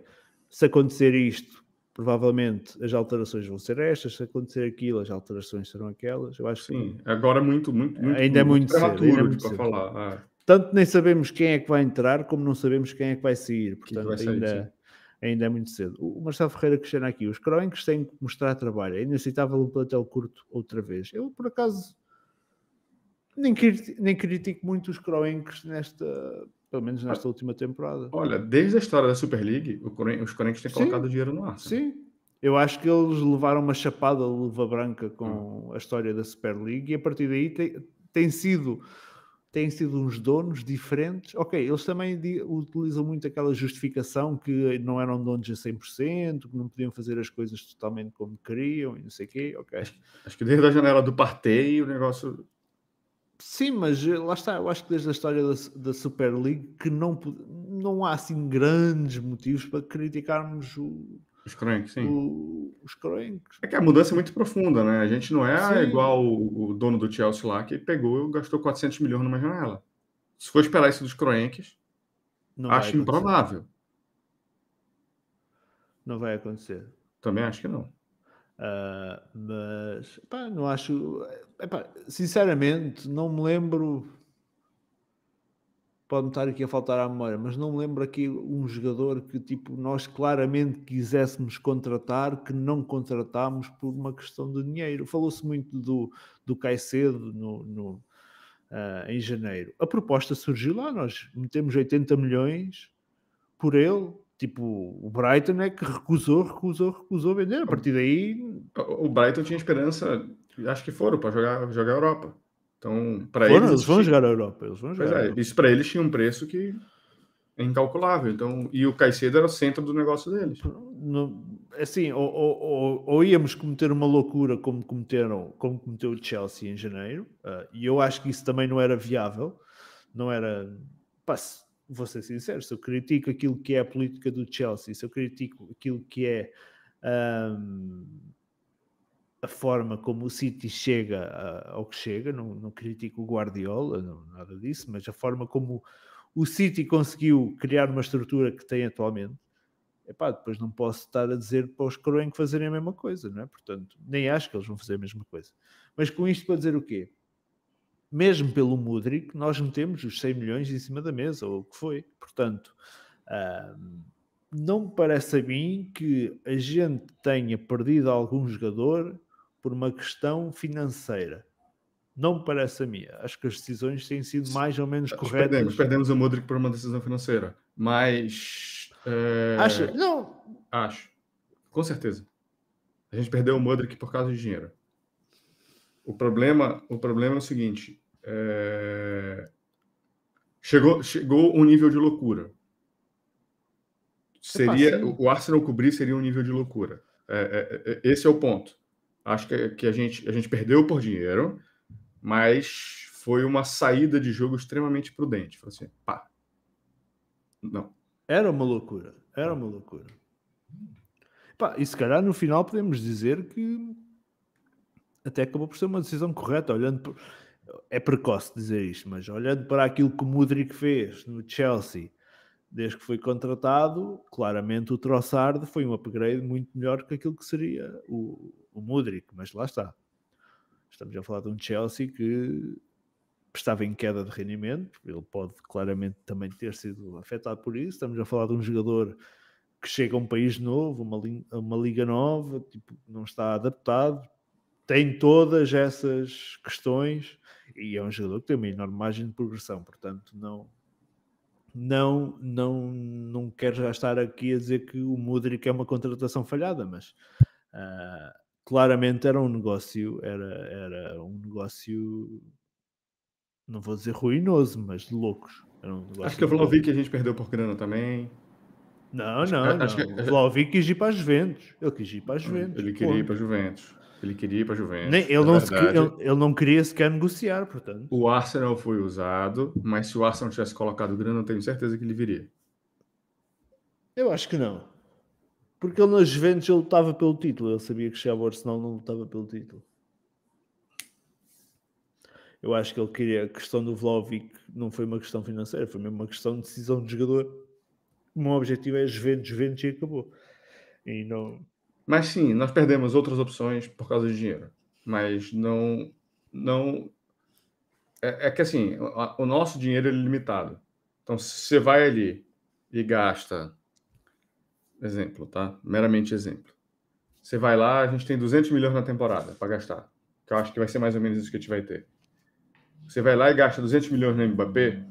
se acontecer isto, provavelmente as alterações vão ser estas, se acontecer aquilo, as alterações serão aquelas. Eu acho Sim, que... agora é muito, muito, muito, ainda é muito prematuro cedo, é muito para falar. Ah. Tanto nem sabemos quem é que vai entrar, como não sabemos quem é que vai sair. Portanto, vai sair, ainda, ainda é muito cedo. O Marcelo Ferreira questiona aqui: os croenques têm que mostrar trabalho. É inaceitável um plantel curto outra vez. Eu, por acaso, nem, critico, nem critico muito os croenques nesta, pelo menos nesta última temporada. Olha, desde a história da Super League, os croenques têm colocado dinheiro no ar. Sim, eu acho que eles levaram uma chapada de luva branca com hum. a história da Super League e a partir daí tem, tem sido têm sido uns donos diferentes. Ok, eles também utilizam muito aquela justificação que não eram donos a 100%, que não podiam fazer as coisas totalmente como queriam e não sei o quê. Ok. Acho que desde a janela do parteio o negócio. Sim, mas eh, lá está, eu acho que desde a história da, da Super League que não, não há assim grandes motivos para criticarmos o, os Kroenk, sim. O, os Kroenk. É que a mudança é muito profunda, né? A gente não é sim. igual o, o, dono do Chelsea lá, que pegou e gastou 400 milhões numa janela. Se for esperar isso dos Kroenks, acho improvável. Não vai acontecer. Também acho que não. Uh, mas, pá, não acho... Epá, sinceramente, não me lembro pode-me estar aqui a faltar à memória, mas não me lembro aqui um jogador que tipo nós claramente quiséssemos contratar, que não contratámos por uma questão de dinheiro. Falou-se muito do, do Caicedo no, no uh, em janeiro. A proposta surgiu lá, nós metemos 80 milhões por ele. Tipo, o Brighton é que recusou, recusou, recusou vender. A partir daí. O Brighton tinha esperança, acho que foram para jogar, jogar Europa. Então, para eles. Eles vão jogar a Europa. Eles vão jogar é, isso para eles tinha um preço que é incalculável. Então, e o Caicedo era o centro do negócio deles. No, assim, ou, ou, ou, íamos cometer uma loucura como cometeram, como cometeu o Chelsea em janeiro, uh, e eu acho que isso também não era viável, não era. Pá, vou ser sincero, se eu critico aquilo que é a política do Chelsea, se eu critico aquilo que é. Um, a forma como o City chega ao que chega, não, não critico o Guardiola, não, nada disso, mas a forma como o City conseguiu criar uma estrutura que tem atualmente, epá, depois não posso estar a dizer para os Kroenk fazerem a mesma coisa, não é? Portanto, nem acho que eles vão fazer a mesma coisa. Mas com isto para dizer o quê? Mesmo pelo Mudrik, nós metemos os 100 milhões em cima da mesa, ou o que foi. Portanto, não me parece a mim que a gente tenha perdido algum jogador por uma questão financeira. Não me parece a mim. Acho que as decisões têm sido mais ou menos corretas. Perdemos, perdemos o Modric por uma decisão financeira. Mas. É... Acho. Não. Acho. Com certeza. A gente perdeu o Modric por causa de dinheiro. O problema, o problema é o seguinte. É... Chegou, chegou um nível de loucura. Seria o Arsenal cobrir seria um nível de loucura. É, é, é esse é o ponto. Acho que, que a, gente, a gente perdeu por dinheiro, mas foi uma saída de jogo extremamente prudente. Foi assim, pá. Não. Era uma loucura. Era uma loucura. Pá, e se calhar no final podemos dizer que até acabou por ser uma decisão correta, olhando por... é precoce dizer isto, mas olhando para aquilo que o Mudrik fez no Chelsea desde que foi contratado, claramente o Trossard foi um upgrade muito melhor que aquilo que seria o, o Mudrik, mas lá está. Estamos a falar de um Chelsea que estava em queda de rendimento, ele pode claramente também ter sido afetado por isso. Estamos a falar de um jogador que chega a um país novo, uma, uma liga nova, tipo, não está adaptado, tem todas essas questões e é um jogador que tem uma enorme margem de progressão, portanto, não, não, não, não quero já estar aqui a dizer que o Mudrik é uma contratação falhada, mas uh, claramente era um negócio, era, era um negócio, não vou dizer ruinoso, mas de loucos. Um acho que o Vlaovic a gente perdeu por grana também. Não, não, acho, não. Que... O Vlaovic quis ir para as Juventus. Ele quis ir para as Juventus. Ele queria ir para as Juventus. Ele queria ir para a Juventus. Nem, ele, não se, ele, ele, não queria sequer negociar, portanto. O Arsenal foi usado, mas se o Arsenal tivesse colocado grana, eu tenho certeza que ele viria. Eu acho que não. Porque ele nas Juventus ele lutava pelo título. Ele sabia que chegava ao Arsenal não lutava pelo título. Eu acho que ele queria a questão do Vlaovic não foi uma questão financeira, foi mesmo uma questão de decisão de jogador. O meu objetivo é Juventus, Juventus e acabou. E não... Mas sim, nós perdemos outras opções por causa de dinheiro. Mas não. não é, é que assim, o, nosso dinheiro é limitado. Então, se você vai ali e gasta. Exemplo, tá? Meramente exemplo. Você vai lá, a gente tem 200 milhões na temporada para gastar. Que eu acho que vai ser mais ou menos isso que a gente vai ter. Você vai lá e gasta 200 milhões no Mbappé.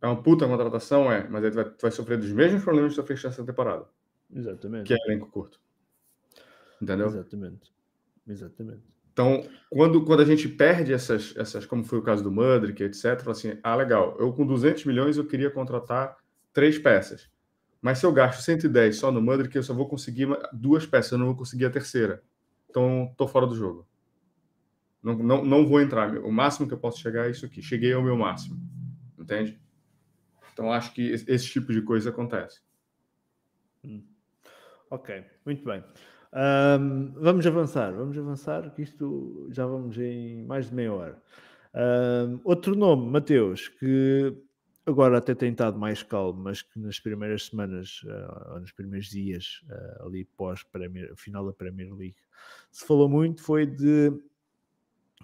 É uma puta contratação, é, mas aí tu vai, tu vai sofrer dos mesmos problemas que tu sofreste essa temporada. Exatamente. Que é elenco curto. Entendeu? Exatamente. Exatamente. Então, quando, quando a gente perde essas, essas, como foi o caso do Mudrick, etc., assim, ah, legal, eu com 200 milhões eu queria contratar três peças. Mas se eu gasto 110 só no Mudrick, eu só vou conseguir duas peças, eu não vou conseguir a terceira. Então, tô fora do jogo. Não, não, não vou entrar. O máximo que eu posso chegar é isso aqui. Cheguei ao meu máximo. Entende? Então, acho que esse tipo de coisa acontece. Hum. Ok, muito bem. Um, vamos avançar, vamos avançar, que isto já vamos em mais de meia hora. Um, outro nome, Mateus, que agora até tem estado mais calmo, mas que nas primeiras semanas, uh, ou nos primeiros dias, uh, ali pós final da Premier League, se falou muito, foi de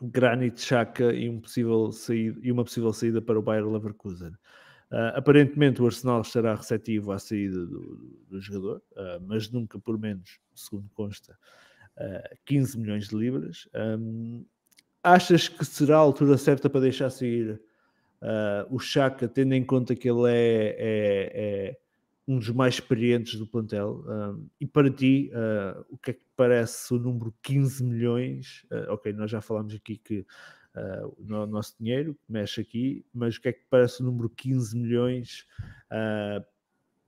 Granit Xhaka e, um possível saída, e uma possível saída para o Bayer Leverkusen. Uh, aparentemente o Arsenal estará receptivo à saída do, do jogador, uh, mas nunca por menos, segundo consta, uh, 15 milhões de libras. Um, achas que será a altura certa para deixar sair o Chaka, tendo em conta que ele é, é, é um dos mais experientes do plantel. Um, e para ti, uh, o que é que parece o número 15 milhões? Uh, ok, nós já falámos aqui que uh, o nosso dinheiro mexe aqui, mas o que é que parece o número 15 milhões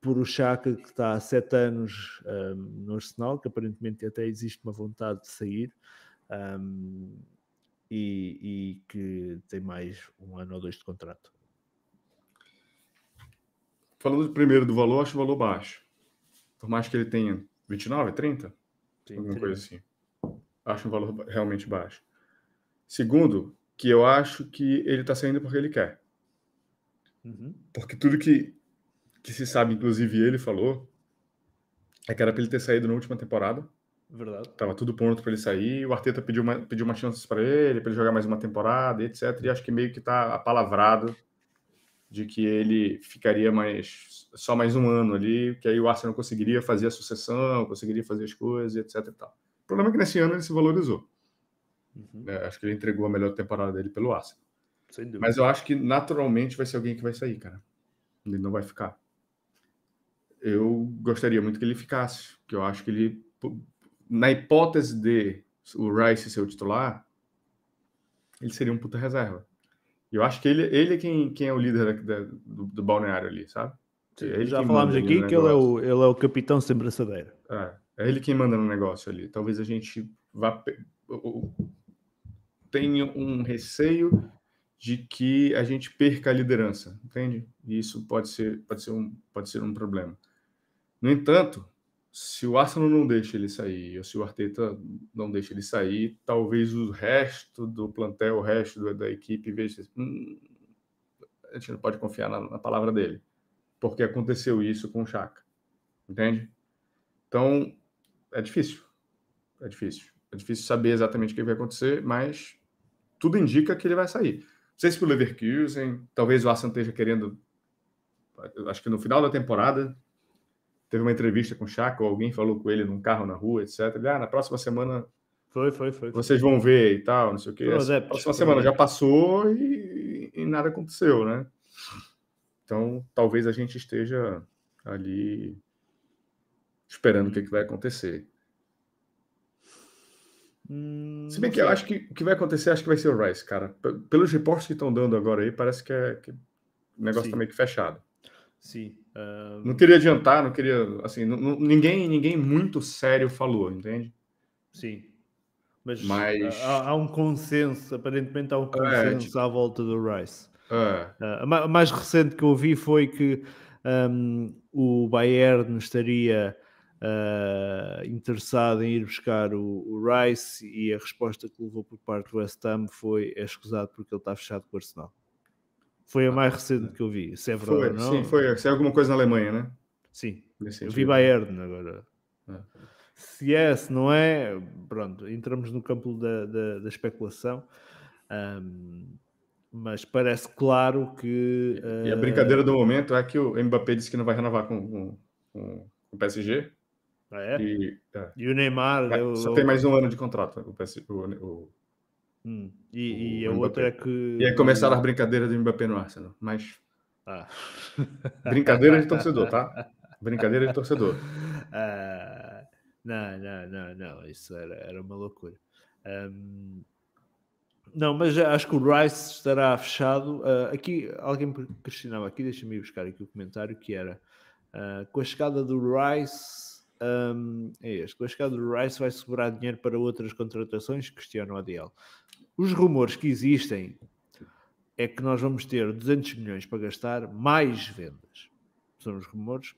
por o Chaka que está há 7 anos um, no Arsenal, que aparentemente até existe uma vontade de sair. Um, e, e que tem mais um ano ou dois de contrato. Falando primeiro do valor, acho o valor baixo. Por mais que ele tenha 29, 30, Sim, alguma 30. coisa assim. Acho um valor realmente baixo. Segundo, que eu acho que ele está saindo porque ele quer. Uhum. Porque tudo que, que se sabe, inclusive ele falou, é que era para ele ter saído na última temporada. Verdade. Tava tudo pronto para ele sair. O Arteta pediu uma, pediu uma chance para ele, para ele jogar mais uma temporada, etc. E acho que meio que está apalavrado de que ele ficaria mais só mais um ano ali, que aí o Arsenal conseguiria fazer a sucessão, conseguiria fazer as coisas, etc. E tal. O problema é que nesse ano ele se valorizou. Uhum. É, acho que ele entregou a melhor temporada dele pelo Arsenal. Mas eu acho que naturalmente vai ser alguém que vai sair, cara. Ele não vai ficar. Eu gostaria muito que ele ficasse, que eu acho que ele, na hipótese de o Rice ser o titular, ele seria um puta reserva. Eu acho que ele, ele é quem, quem é o líder da, da, do, do, balneário ali, sabe? É já falámos aqui que ele é, o, ele é o capitão sem braçadeira. É, é ele quem manda no negócio ali. Talvez a gente vá. tenha um receio de que a gente perca a liderança, entende? E isso pode ser, pode ser, um, pode ser um problema. No entanto, se o Arsenal não deixa ele sair, ou se o Arteta não deixa ele sair, talvez o resto do plantel, o resto da equipe veja. Hum, a gente não pode confiar na, na, palavra dele, porque aconteceu isso com o Chaka, entende? Então é difícil, é difícil, é difícil saber exatamente o que vai acontecer, mas tudo indica que ele vai sair. Não sei se para o Leverkusen, talvez o Arsenal esteja querendo, acho que no final da temporada teve uma entrevista com o Chaco, alguém falou com ele num carro na rua, etc. Ele, ah, na próxima semana foi, foi, foi. Vocês vão ver e tal, não sei o quê. A próxima semana já passou e, e, nada aconteceu, né? Então, talvez a gente esteja ali esperando o que, que vai acontecer. Hum, Se bem que eu acho que o que vai acontecer, acho que vai ser o Rice, cara. Pelos reportes que estão dando agora aí, parece que, é, que o negócio Sim. tá meio que fechado. Sim. Não queria adiantar, não queria. Assim, não, ninguém, ninguém muito sério falou, entende? Sim. Mas, Mas... Há, há, um consenso, aparentemente há um é, consenso é, tipo... à volta do Rice. É. Uh, a mais recente que eu vi foi que um, o Bayern estaria uh, interessado em ir buscar o, o, Rice e a resposta que levou por parte do West Ham foi é escusado porque ele está fechado com o Arsenal. Foi a mais recente que eu vi, se é verdade foi, não. Sim, foi. Se é alguma coisa na Alemanha, né? Sim, eu vi Bayern agora. É. Se é, se não é, pronto, entramos no campo da, da, da especulação. Um, mas parece claro que. E a brincadeira do momento é que o Mbappé disse que não vai renovar com, com, com o PSG. Ah, é? E, é. e, o Neymar. É, eu, só tem mais um ano de contrato. O, PSG, o, o hum, e, e a outra é que. E aí começaram as brincadeiras do Mbappé no Arsenal. Mas. Ah. Brincadeira de torcedor, tá? Brincadeira de torcedor. Ah, não, não, não, não. Isso era, era uma loucura. Um, não, mas acho que o Rice estará fechado. Uh, aqui, alguém questionava aqui, deixa-me buscar aqui o comentário, que era uh, com a chegada do Rice, um, é este, com a chegada do Rice vai sobrar dinheiro para outras contratações? Questiona o ADL. Os rumores que existem é que nós vamos ter 200 milhões para gastar mais vendas. São os rumores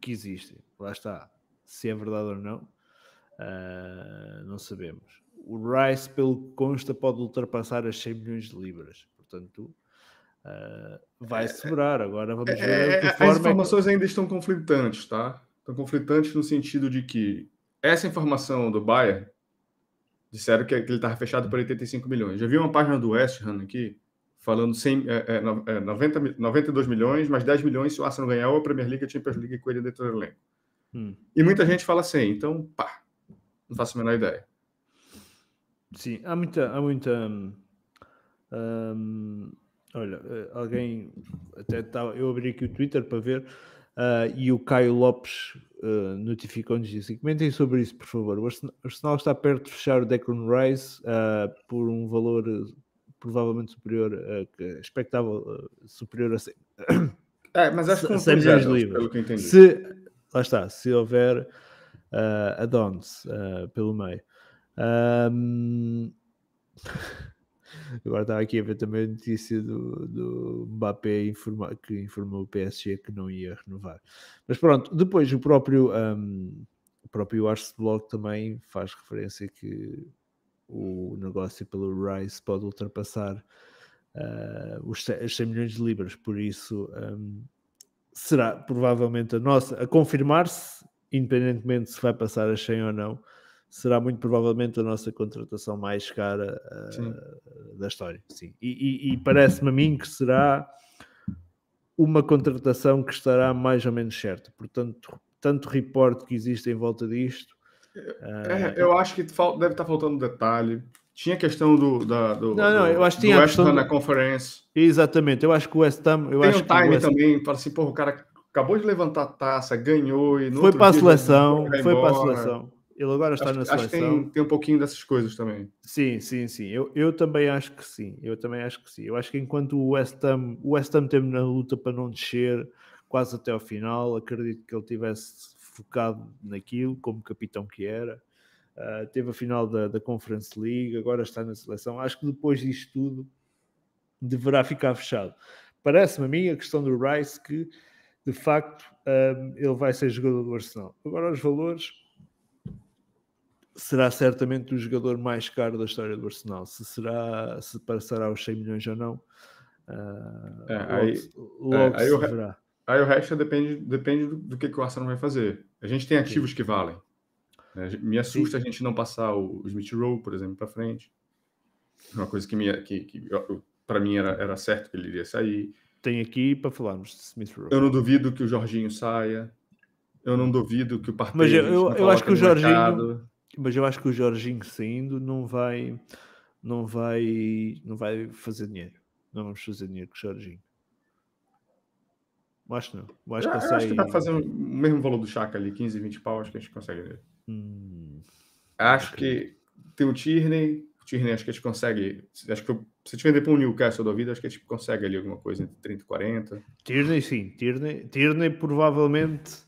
que existem. Lá está. Se é verdade ou não, uh, não sabemos o Rice, pelo que consta, pode ultrapassar as 100 milhões de libras. Portanto, uh, vai sobrar. Agora vamos ver é, forma As informações é que... ainda estão conflitantes, tá? Estão conflitantes no sentido de que essa informação do Bayern disseram que, ele estava fechado por 85 milhões. Já vi uma página do West Ham aqui falando 100, é, é, 90, 92 milhões, mais 10 milhões se o Arsenal ganhar ou a Premier League, a Champions League com ele dentro do elenco. Hum. E muita gente fala assim, então, pá, não faço a menor ideia. Sim, há muita. Há muita hum, olha, eh, alguém até tá, eu abri aqui o Twitter para ver uh, e o Caio Lopes uh, notificou-nos disse: comentem sobre isso, por favor. O Arsenal está perto de fechar o Declan Rice uh, por um valor provavelmente superior, uh, expectável superior a 100, é, mas acho que 100 milhões de livros. Se, lá está, se houver uh, add-ons pelo meio. Um... Agora estava aqui a ver também a notícia do, do Mbappé informa, que informou o PSG que não ia renovar. Mas pronto, depois o próprio, um, o próprio Arceblog também faz referência que o negócio pelo Rice pode ultrapassar uh, os 100 milhões de libras, por isso um, será provavelmente a nossa, a confirmar-se, independentemente se vai passar a 100 ou não, será muito provavelmente a nossa contratação mais cara uh, da história. Sim. E, e, e parece-me a mim que será uma contratação que estará mais ou menos certa. Portanto, tanto reporte que existe em volta disto. É, uh, eu acho que deve estar faltando detalhe. Tinha a questão do, da, do, não, não, eu acho que tinha West Ham na conferência. Exatamente, eu acho que o West Ham. Eu Tem acho um time West... também, para assim, porra, o cara acabou de levantar a taça, ganhou e foi para a seleção, foi para a seleção. Ele agora está acho, na seleção. Acho que tem, tem, um pouquinho dessas coisas também. Sim, sim, sim. Eu, eu também acho que sim. Eu também acho que sim. Eu acho que enquanto o West Ham, o West Ham teve na luta para não descer quase até ao final, acredito que ele tivesse focado naquilo, como capitão que era. Uh, teve a final da, da Conference League, agora está na seleção. Acho que depois disto tudo deverá ficar fechado. Parece-me a mim a questão do Rice que de facto um, ah, ele vai ser jogador do Arsenal. Agora os valores será certamente o jogador mais caro da história do Arsenal. Se será, se passará aos 100 milhões ou não, uh, é, aí, logo, é, aí, o resto depende, depende do, do, que, que o Arsenal vai fazer. A gente tem ativos Sim. que valem. Né? Me assusta Sim. a gente não passar o, Smith Rowe, por exemplo, para frente. Uma coisa que, me, que, que para mim era, era certo que ele iria sair. Tem aqui para falarmos de Smith Rowe. Eu não duvido que o Jorginho saia. Eu não duvido que o Partey... Mas eu, eu, eu acho que o Jorginho... Mercado mas eu acho que o Jorginho saindo não vai, não vai, não vai fazer dinheiro. Não vamos fazer dinheiro com o Jorginho. Acho que não. Eu acho, que, eu sai... acho que dá para fazer o mesmo valor do Chaka ali, 15, 20 pau, acho que a gente consegue. Hum, acho que tem o Tierney, o Tierney acho que a gente consegue. Acho que se vender para um Newcastle da vida, acho que a gente consegue ali alguma coisa entre 30 e 40. Tierney, sim. Tierney, Tierney provavelmente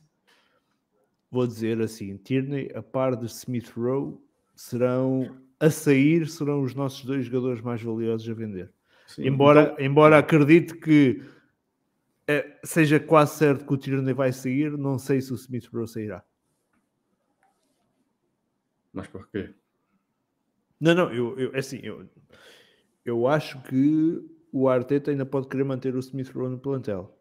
vou dizer assim, Tierney, a par de Smith Rowe, serão a sair, serão os nossos dois jogadores mais valiosos a vender. Sim, embora, então... embora acredite que é, seja quase certo que o Tierney vai sair, não sei se o Smith Rowe sairá. Mas por quê? Não, não, eu, eu é assim, eu, eu acho que o Arteta ainda pode querer manter o Smith Rowe no plantel.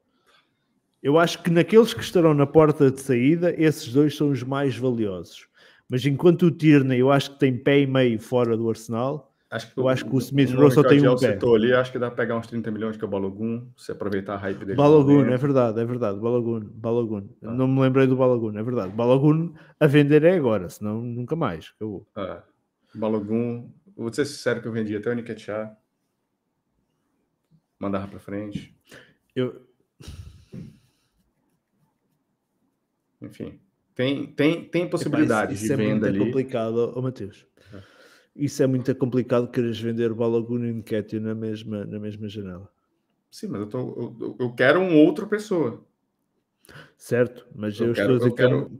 Eu acho que naqueles que estarão na porta de saída, esses dois são os mais valiosos. Mas enquanto o Tierney, eu acho que tem pé e meio fora do Arsenal, Acho que eu o, acho que o Smith Rowe só tem um pé. citou ali, acho que dá pra pegar uns 30 milhões que é o Balogun, se aproveitar a hype dele. Balogun, é verdade, é verdade. Balogun, Balogun. Tá. Não me lembrei do Balogun, é verdade. Balogun a vender é agora, senão nunca mais. Acabou. É. Balogun, vou ser sincero que eu vendi até o Nketiah. Mandava pra frente. Eu, Enfim, tem, tem, tem epá, possibilidades isso, isso de é venda muito ali. complicado, oh, Mateus. É. Isso é muito complicado queres vender o Balogun e Nketiah na mesma, na mesma janela. Sim, mas eu, tô, eu, eu- quero uma outra pessoa. Certo? Mas eu, Eu estou quero- a dizer que é quero- um-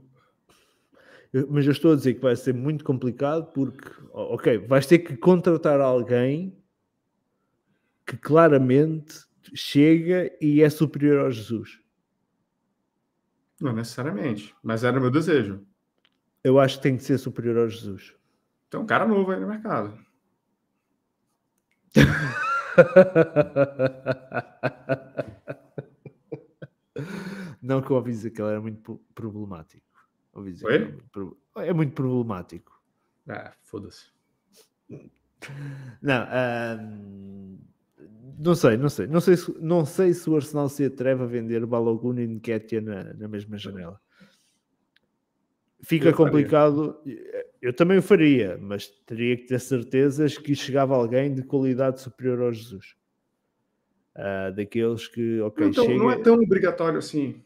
eu- mas eu estou a dizer que vai ser muito complicado porque, ok, vais ter que contratar alguém que claramente chega e é superior ao Jesus. Não necessariamente, mas era o meu desejo. Eu acho que tem que ser superior ao Jesus. Tem um cara novo aí no mercado. Não que eu ouvi dizer que ele era muito pro- problemático. Ouvi dizer é muito é muito problemático. Ah, foda-se. Não, ahm, não sei, não sei. Não sei, se, não sei se o Arsenal se atreve a vender Balogun e Nketiah na, na mesma janela. Fica Eu faria. complicado. Eu também o faria, mas teria que ter certezas que chegava alguém de qualidade superior ao Jesus. Ah, daqueles que, ok, Então, chega... não é tão obrigatório assim.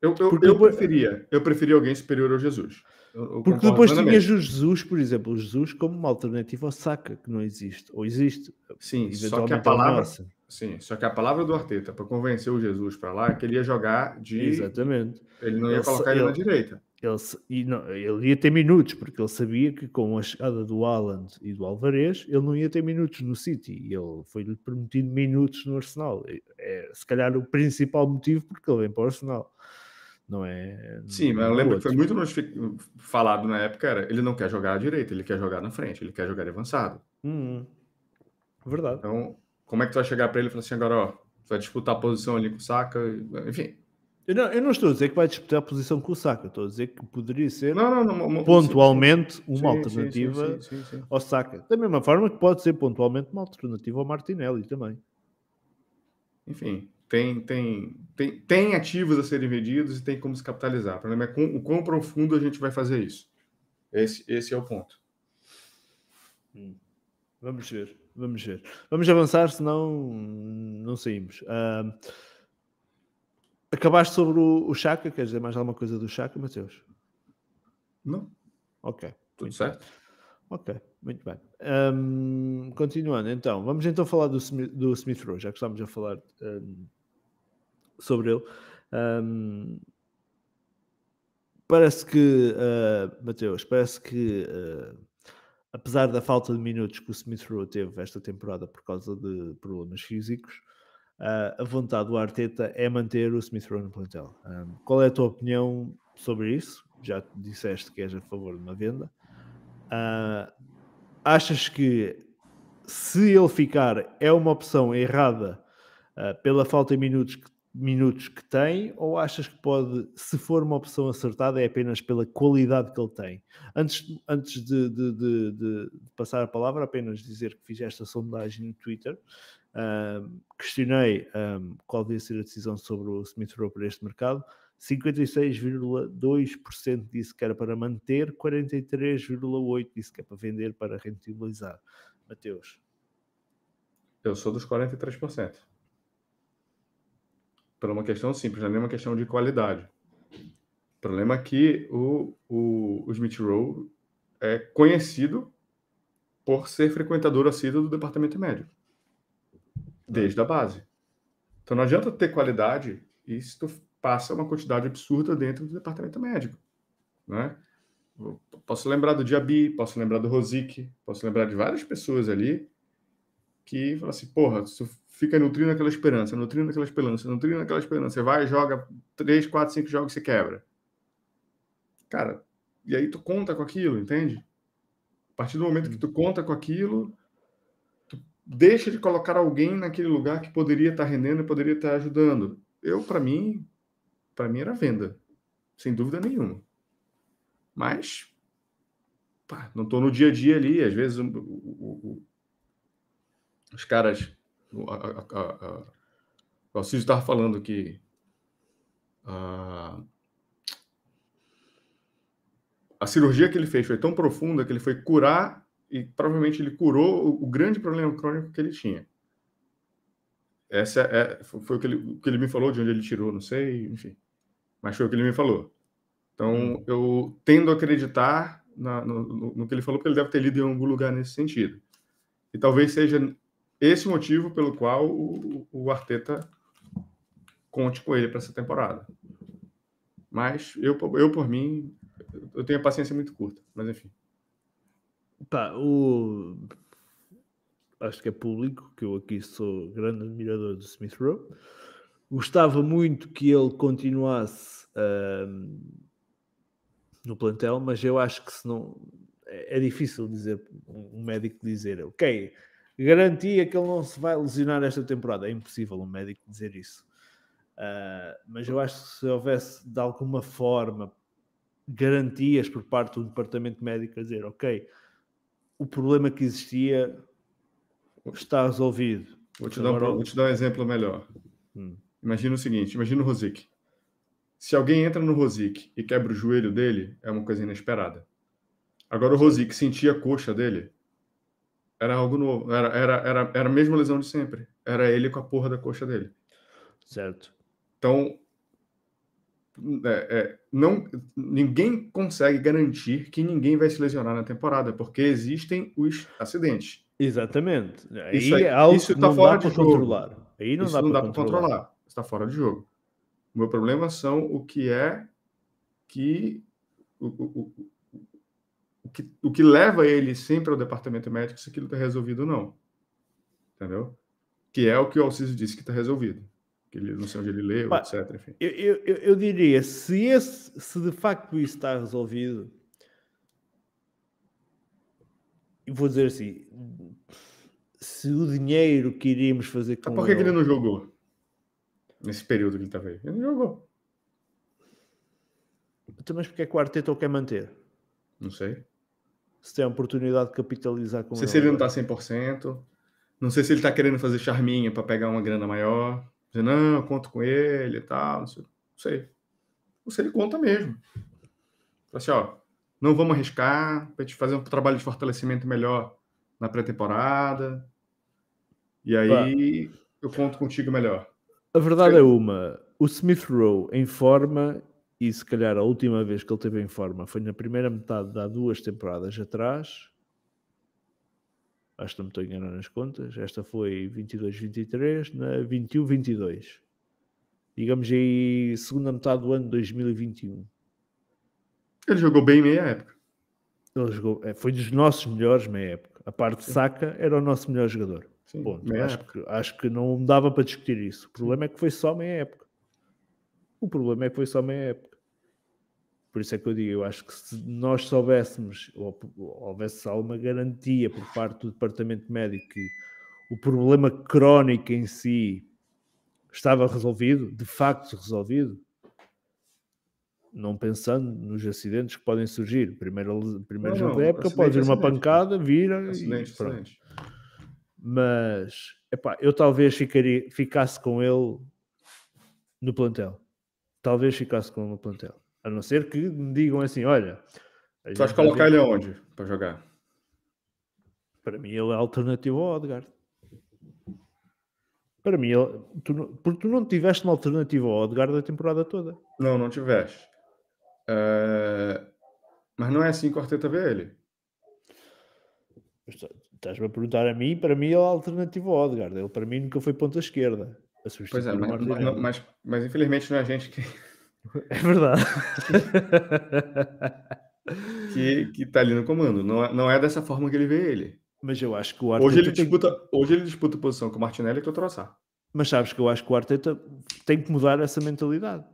Eu, eu, Porque eu preferia. Eu preferia alguém superior ao Jesus. Eu- eu Porque depois tinhas o Jesus, por exemplo, o Jesus como uma alternativa ao Saka, que não existe. Ou existe. Sim, só que a ao palavra. Sim, só que a palavra do Arteta para convencer o Jesus para lá é que ele ia jogar de. Exatamente. Ele não ia Ele colocar ele na ele- direita. Ele, e não- ele ia ter minutos, porque ele sabia que com a chegada do Haaland e do Alvarez, ele não ia ter minutos no City. E ele foi-lhe permitido minutos no Arsenal. É, é, se calhar o principal motivo porque ele vem para o Arsenal. Não é. Sim, mas eu lembro que foi outro. muito notific- falado na época, era ele não quer jogar à direita, ele quer jogar na frente, ele quer jogar avançado. Hum, verdade. Então, como é que tu vai chegar para ele e falar assim, agora, ó, tu vai disputar a posição ali com o Saka, enfim. Eu não, eu não estou a dizer que vai disputar a posição com o Saka, estou a dizer que poderia ser Não, não, pontualmente uma sim, alternativa sim, sim. ao Saka. Da mesma forma que pode ser pontualmente uma alternativa ao Martinelli também. Enfim, tem, tem, tem, tem ativos a serem vendidos e tem como se capitalizar. O problema é com, o quão profundo a gente vai fazer isso. Esse, esse é o ponto. Vamos ver, vamos ver. Vamos avançar, senão não saímos. Ah, acabaste sobre o, o Chaka, quer dizer mais alguma coisa do Chaka, Mateus? Não, Ok, tudo certo? Ok, muito bem. Ahm, continuando, então, vamos então falar do, do Smith Rowe, já que estamos a falar ahm, sobre ele. Ahm, parece que, ah, Mateus, parece que ah, apesar da falta de minutos que o Smith Rowe teve esta temporada por causa de problemas físicos, ah, a vontade do Arteta é manter o Smith Rowe no plantel. Ahm, qual é a tua opinião sobre isso? Já disseste que és a favor de uma venda. Ah, achas que se ele ficar é uma opção errada ah, pela falta de minutos que, minutos que tem, ou achas que pode, se for uma opção acertada, é apenas pela qualidade que ele tem? Antes, antes de, de- de- de- passar a palavra, apenas dizer que fiz esta sondagem no Twitter. ah, questionei ah, qual devia ser a decisão sobre o Smith Rowe para este mercado. 56,2% disse que era para manter, 43,8% disse que é para vender, para rentabilizar. Mateus, Eu sou dos 43%. Por uma questão simples, não é nem uma questão de qualidade. O problema é que o, o, o Smith Rowe é conhecido por ser frequentador assíduo do departamento médico. Desde a base. Então não adianta ter qualidade e se tu passa uma quantidade absurda dentro do departamento médico. Né? Posso lembrar do Diaby, posso lembrar do Rosic, posso lembrar de várias pessoas ali que fala assim, porra, tu fica nutrindo aquela esperança, nutrindo aquela esperança, nutrindo aquela esperança. Você vai, joga 3, 4, 5 jogos e você quebra. Cara, e aí tu conta com aquilo, entende? A partir do momento que tu conta com aquilo, tu deixa de colocar alguém naquele lugar que poderia estar rendendo e poderia estar ajudando. Eu, para mim, para mim era venda, sem dúvida nenhuma. Mas pá, não estou no dia a dia ali. Às vezes o, o, o, os caras. A, a, a, o Alcísio estava falando que. A, cirurgia que ele fez foi tão profunda que ele foi curar e provavelmente ele curou o, o grande problema crônico que ele tinha. Essa é, foi o que, ele, o que ele me falou, de onde ele tirou, não sei, enfim. Mas foi o que ele me falou. Então, hum. eu tendo a acreditar na, no, no, que ele falou, porque ele deve ter lido em algum lugar nesse sentido. E talvez seja esse motivo pelo qual o, o Arteta conte com ele para essa temporada. Mas eu, eu, por mim, eu tenho a paciência muito curta, mas enfim. Pá, o... Acho que é público, que eu aqui sou grande admirador do Smith Rowe. Gostava muito que ele continuasse no plantel, mas eu acho que se não é, é difícil dizer um médico dizer, ok, garantia que ele não se vai lesionar esta temporada. É impossível um médico dizer isso. Uh, mas eu acho que se houvesse de alguma forma garantias por parte do departamento médico a dizer, ok, o problema que existia está resolvido. Vou te, dar, um, vou te dar um exemplo melhor. Hum. Imagina o seguinte, imagina o Rosic. Se alguém entra no Rosic e quebra o joelho dele, é uma coisa inesperada. Agora o Rosic sentia a coxa dele, era algo novo, era, era, era, era a mesma lesão de sempre. Era ele com a porra da coxa dele. Certo. Então, é, é, não, ninguém consegue garantir que ninguém vai se lesionar na temporada, porque existem os acidentes. Exatamente. Aí isso, aí, é algo isso tá fora de jogo. controlar. Aí não isso dá para controlar. controlar. Está fora de jogo. O meu problema são o que é que o, o, o, que, o que leva ele sempre ao departamento médico se aquilo está resolvido ou não. Entendeu? Que é o que o Alciso disse que está resolvido. Que ele não sei onde ele leu, Pá, etc. Enfim. Eu, eu, eu diria, se, esse, se de facto isso está resolvido, vou dizer assim, se o dinheiro que iríamos fazer com. Por que, ele... que ele não jogou? Nesse período que ele estava aí. Ele jogou. Então, mas porque é que o Arteta o quer manter? Não sei. Se tem a oportunidade de capitalizar com não sei ele. se ele não está 100%. Não sei se ele está querendo fazer charminha para pegar uma grana maior. Dizer, não, eu conto com ele e tal. Não sei. Não sei. Ou se ele conta mesmo. Assim, ó, não vamos arriscar para gente fazer um trabalho de fortalecimento melhor na pré-temporada. E aí Pá. eu conto contigo melhor. A verdade é uma: o Smith Rowe em forma, e se calhar a última vez que ele esteve em forma foi na primeira metade de há duas temporadas atrás. Acho que não me estou enganando nas contas. Esta foi 22-23, na 21-22. Digamos aí, segunda metade do ano de 2021. Ele jogou bem meia época. Ele jogou, é, foi dos nossos melhores meia época. A parte de Saka era o nosso melhor jogador. Sim, Ponto. Acho que, acho que não dava para discutir isso. O problema é que foi só meia época. O problema é que foi só meia época. Por isso é que eu digo, eu acho que se nós soubéssemos, ou houvesse alguma garantia por parte do departamento médico que o problema crónico em si estava resolvido, de facto resolvido, não pensando nos acidentes que podem surgir. Primeiro, primeiro não, jogo da época pode vir uma pancada, vira acidente, e pronto. Acidente. Mas, epá, eu talvez ficaria, ficasse com ele no plantel. Talvez ficasse com ele no plantel. A não ser que me digam assim: olha. Tu vais colocar ele aonde para jogar? Para mim, ele é alternativo ao Odegaard. Para mim, ele, tu, porque tu não tiveste uma alternativa ao Odegaard a temporada toda. Não, não tiveste. Uh, mas não é assim que o Arteta vê ele. Estás-me a perguntar a mim, para mim é a alternativa ao Odegaard. Ele para mim nunca foi ponta esquerda. Pois é, mas, mas, mas, mas, infelizmente não é a gente que. É verdade. que, que tá ali no comando. Não é, não é dessa forma que ele vê ele. Mas eu acho que o Arteta Hoje ele, tem- disputa, hoje ele disputa posição com o Martinelli e com o Troçar. Mas sabes que eu acho que o Arteta tem que mudar essa mentalidade.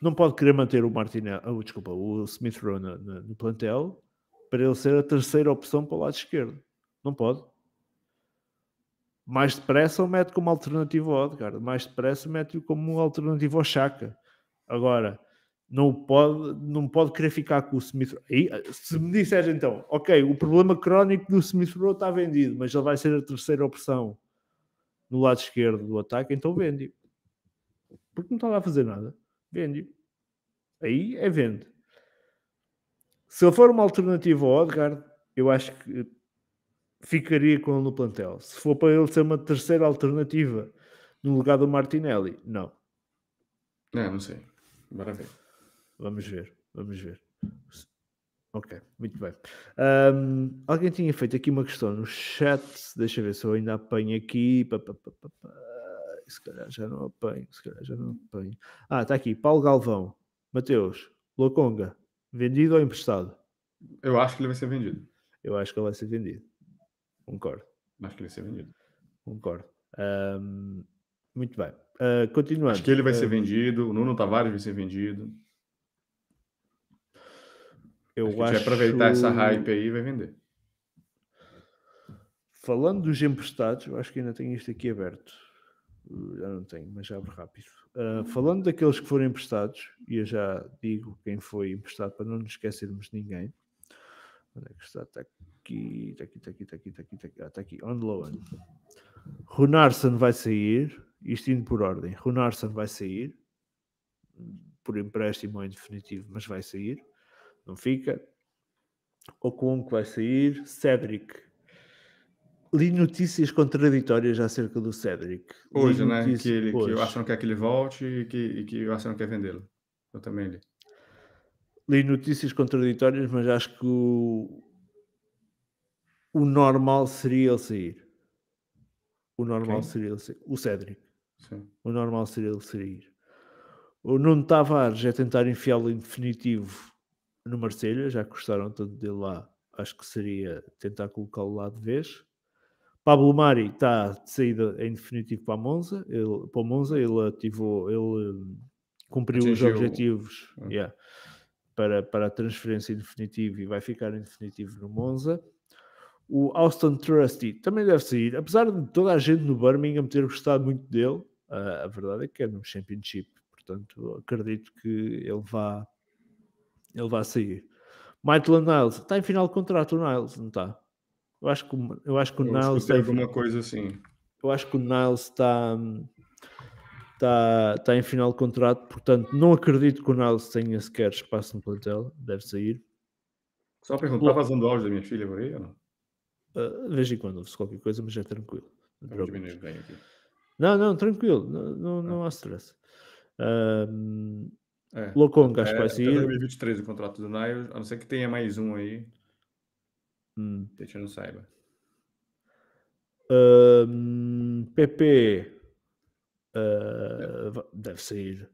Não pode querer manter o Martinelli, oh, desculpa, o Smith Rowe no, no- no plantel para ele ser a terceira opção para o lado esquerdo. Não pode. Mais depressa o mete como alternativa ao Odegaard. Mais depressa mete-o como alternativa ao Chaka. Agora, não pode, não pode querer ficar com o Smith Aí, Se me disseres então, ok, o problema crónico do Smith Rowe está vendido, mas ele vai ser a terceira opção no lado esquerdo do ataque, então vende. Porque não está lá a fazer nada. Vende. Aí é vende. Se ele for uma alternativa ao Odegaard, eu acho que ficaria com ele no plantel. Se for para ele ser uma terceira alternativa no lugar do Martinelli, não. É, não sei. Bora ver. Vamos ver, vamos ver. Ok, muito bem. Ahm, alguém tinha feito aqui uma questão no chat. Deixa eu ver se eu ainda apanho aqui. Pá, pá, pá, pá, pá. Se calhar já não apanho, se calhar já não apanho. Ah, está aqui. Paulo Galvão. Mateus. Loconga. Vendido ou emprestado? Eu acho que ele vai ser vendido. Eu acho que ele vai ser vendido. Concordo, Acho que ele vai ser vendido. concordo. Ahm, muito bem. Ah, continuando. Acho que ele vai ser Ah, vendido. O Nuno Tavares vai ser vendido. Eu acho que a gente vai aproveitar essa hype aí e vai vender. Falando dos emprestados, eu acho que ainda tenho isto aqui aberto. Uh, Já não tenho, mas já abro rápido. Uh, falando daqueles que foram emprestados, e eu já digo quem foi emprestado para não nos esquecermos de ninguém. Onde é que está? Está aqui, está aqui, está aqui, está aqui, está aqui, está aqui. Ah, está aqui. On loan. Runarsson vai sair, isto indo por ordem. Runarsson vai sair, por empréstimo ou em definitivo, mas vai sair. Não fica. Que vai sair. Cedric li notícias contraditórias acerca do Cedric. Li Hoje, né? notícias- Que, ele, que hoje. o Arsenal quer que ele volte e que, e que o Arsenal quer vendê-lo. Eu também li. Li notícias contraditórias, mas acho que o, o normal seria ele sair. O normal seria ele sair. O Cedric. Sim. O normal seria ele sair. O Nuno Tavares é tentar enfiá-lo em definitivo no Marselha, já gostaram tanto dele lá. Acho que seria tentar colocá-lo lá de vez. Pablo Mari está de saída em definitivo para a Monza. Ele, para o Monza, ele ativou, ele hum, cumpriu os Atingiu- objetivos Hum. yeah, para, para a transferência em definitivo e vai ficar em definitivo no Monza. O Austin Trusty também deve sair, apesar de toda a gente no Birmingham ter gostado muito dele. ah, a verdade é que é no Championship, portanto acredito que ele vá, ele vá sair. Maitland Niles está em final de contrato. O Niles não está. Eu acho que, o- eu acho que o Eu Niles está em, alguma coisa assim. eu acho que o Niles está, está, está em final de contrato, portanto, não acredito que o Niles tenha sequer espaço no plantel, deve sair. Só perguntar, tá vazando áudio da minha filha por aí ou não? Uh, de vez em quando ouve-se qualquer coisa, mas é tranquilo. Não, diminuir bem aqui. não, não, tranquilo, não, não, não há stress. Um, É. Lokonga acho que É, vai até sair. 2023 o contrato do Niles, a não ser que tenha mais um aí, Hum. que a gente não saiba. Um, PP uh, va- deve sair.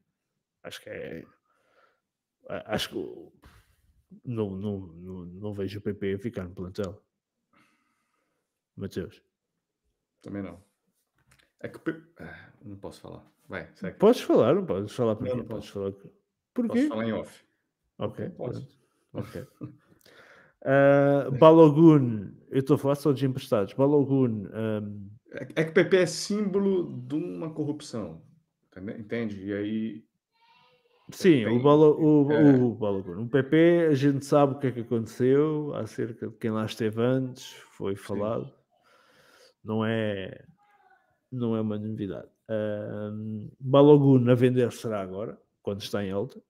Acho que é. Acho que não, não, não, não vejo o PP ficar no plantel. Mateus, Também não. É que. Ah, não posso falar. Vai, segue. podes falar, não podes falar por Não, não Podes posso. falar. Porquê? Posso falar em off. Ok, Posso. Ok. Uh, Balogun, eu estou a falar só de emprestados. Balogun, um, É é que o PP é símbolo de uma corrupção. entende-? E aí. sim, tem- o, Balo, o, é. o Balogun. O PP, a gente sabe o que é que aconteceu acerca de quem lá esteve antes, foi falado. Não é, não é uma novidade. Um, Balogun a vender será agora, quando está em alta.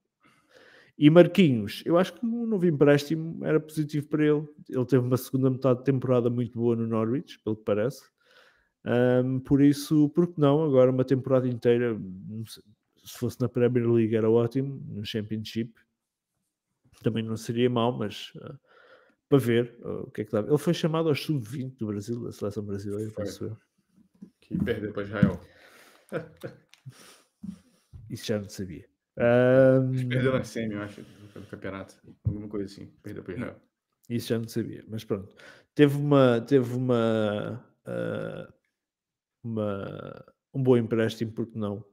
E Marquinhos, eu acho que um novo empréstimo era positivo para ele. Ele teve uma segunda metade de temporada muito boa no Norwich, pelo que parece. Ahm, por isso, por que não? Agora uma temporada inteira, se fosse na Premier League era ótimo, no Championship também não seria mau, mas ah, para ver ah, o que é que dá. Ele foi chamado ao sub-20 do Brasil, da seleção brasileira, penso eu. Que perdeu para Israel. Isso já não sabia. Ahm, Perdeu na semi, eu acho, pelo campeonato. Alguma coisa assim. Perdeu para Israel. Isso já não sabia, mas pronto. Teve uma, teve uma, uh, uma um bom empréstimo, porque não?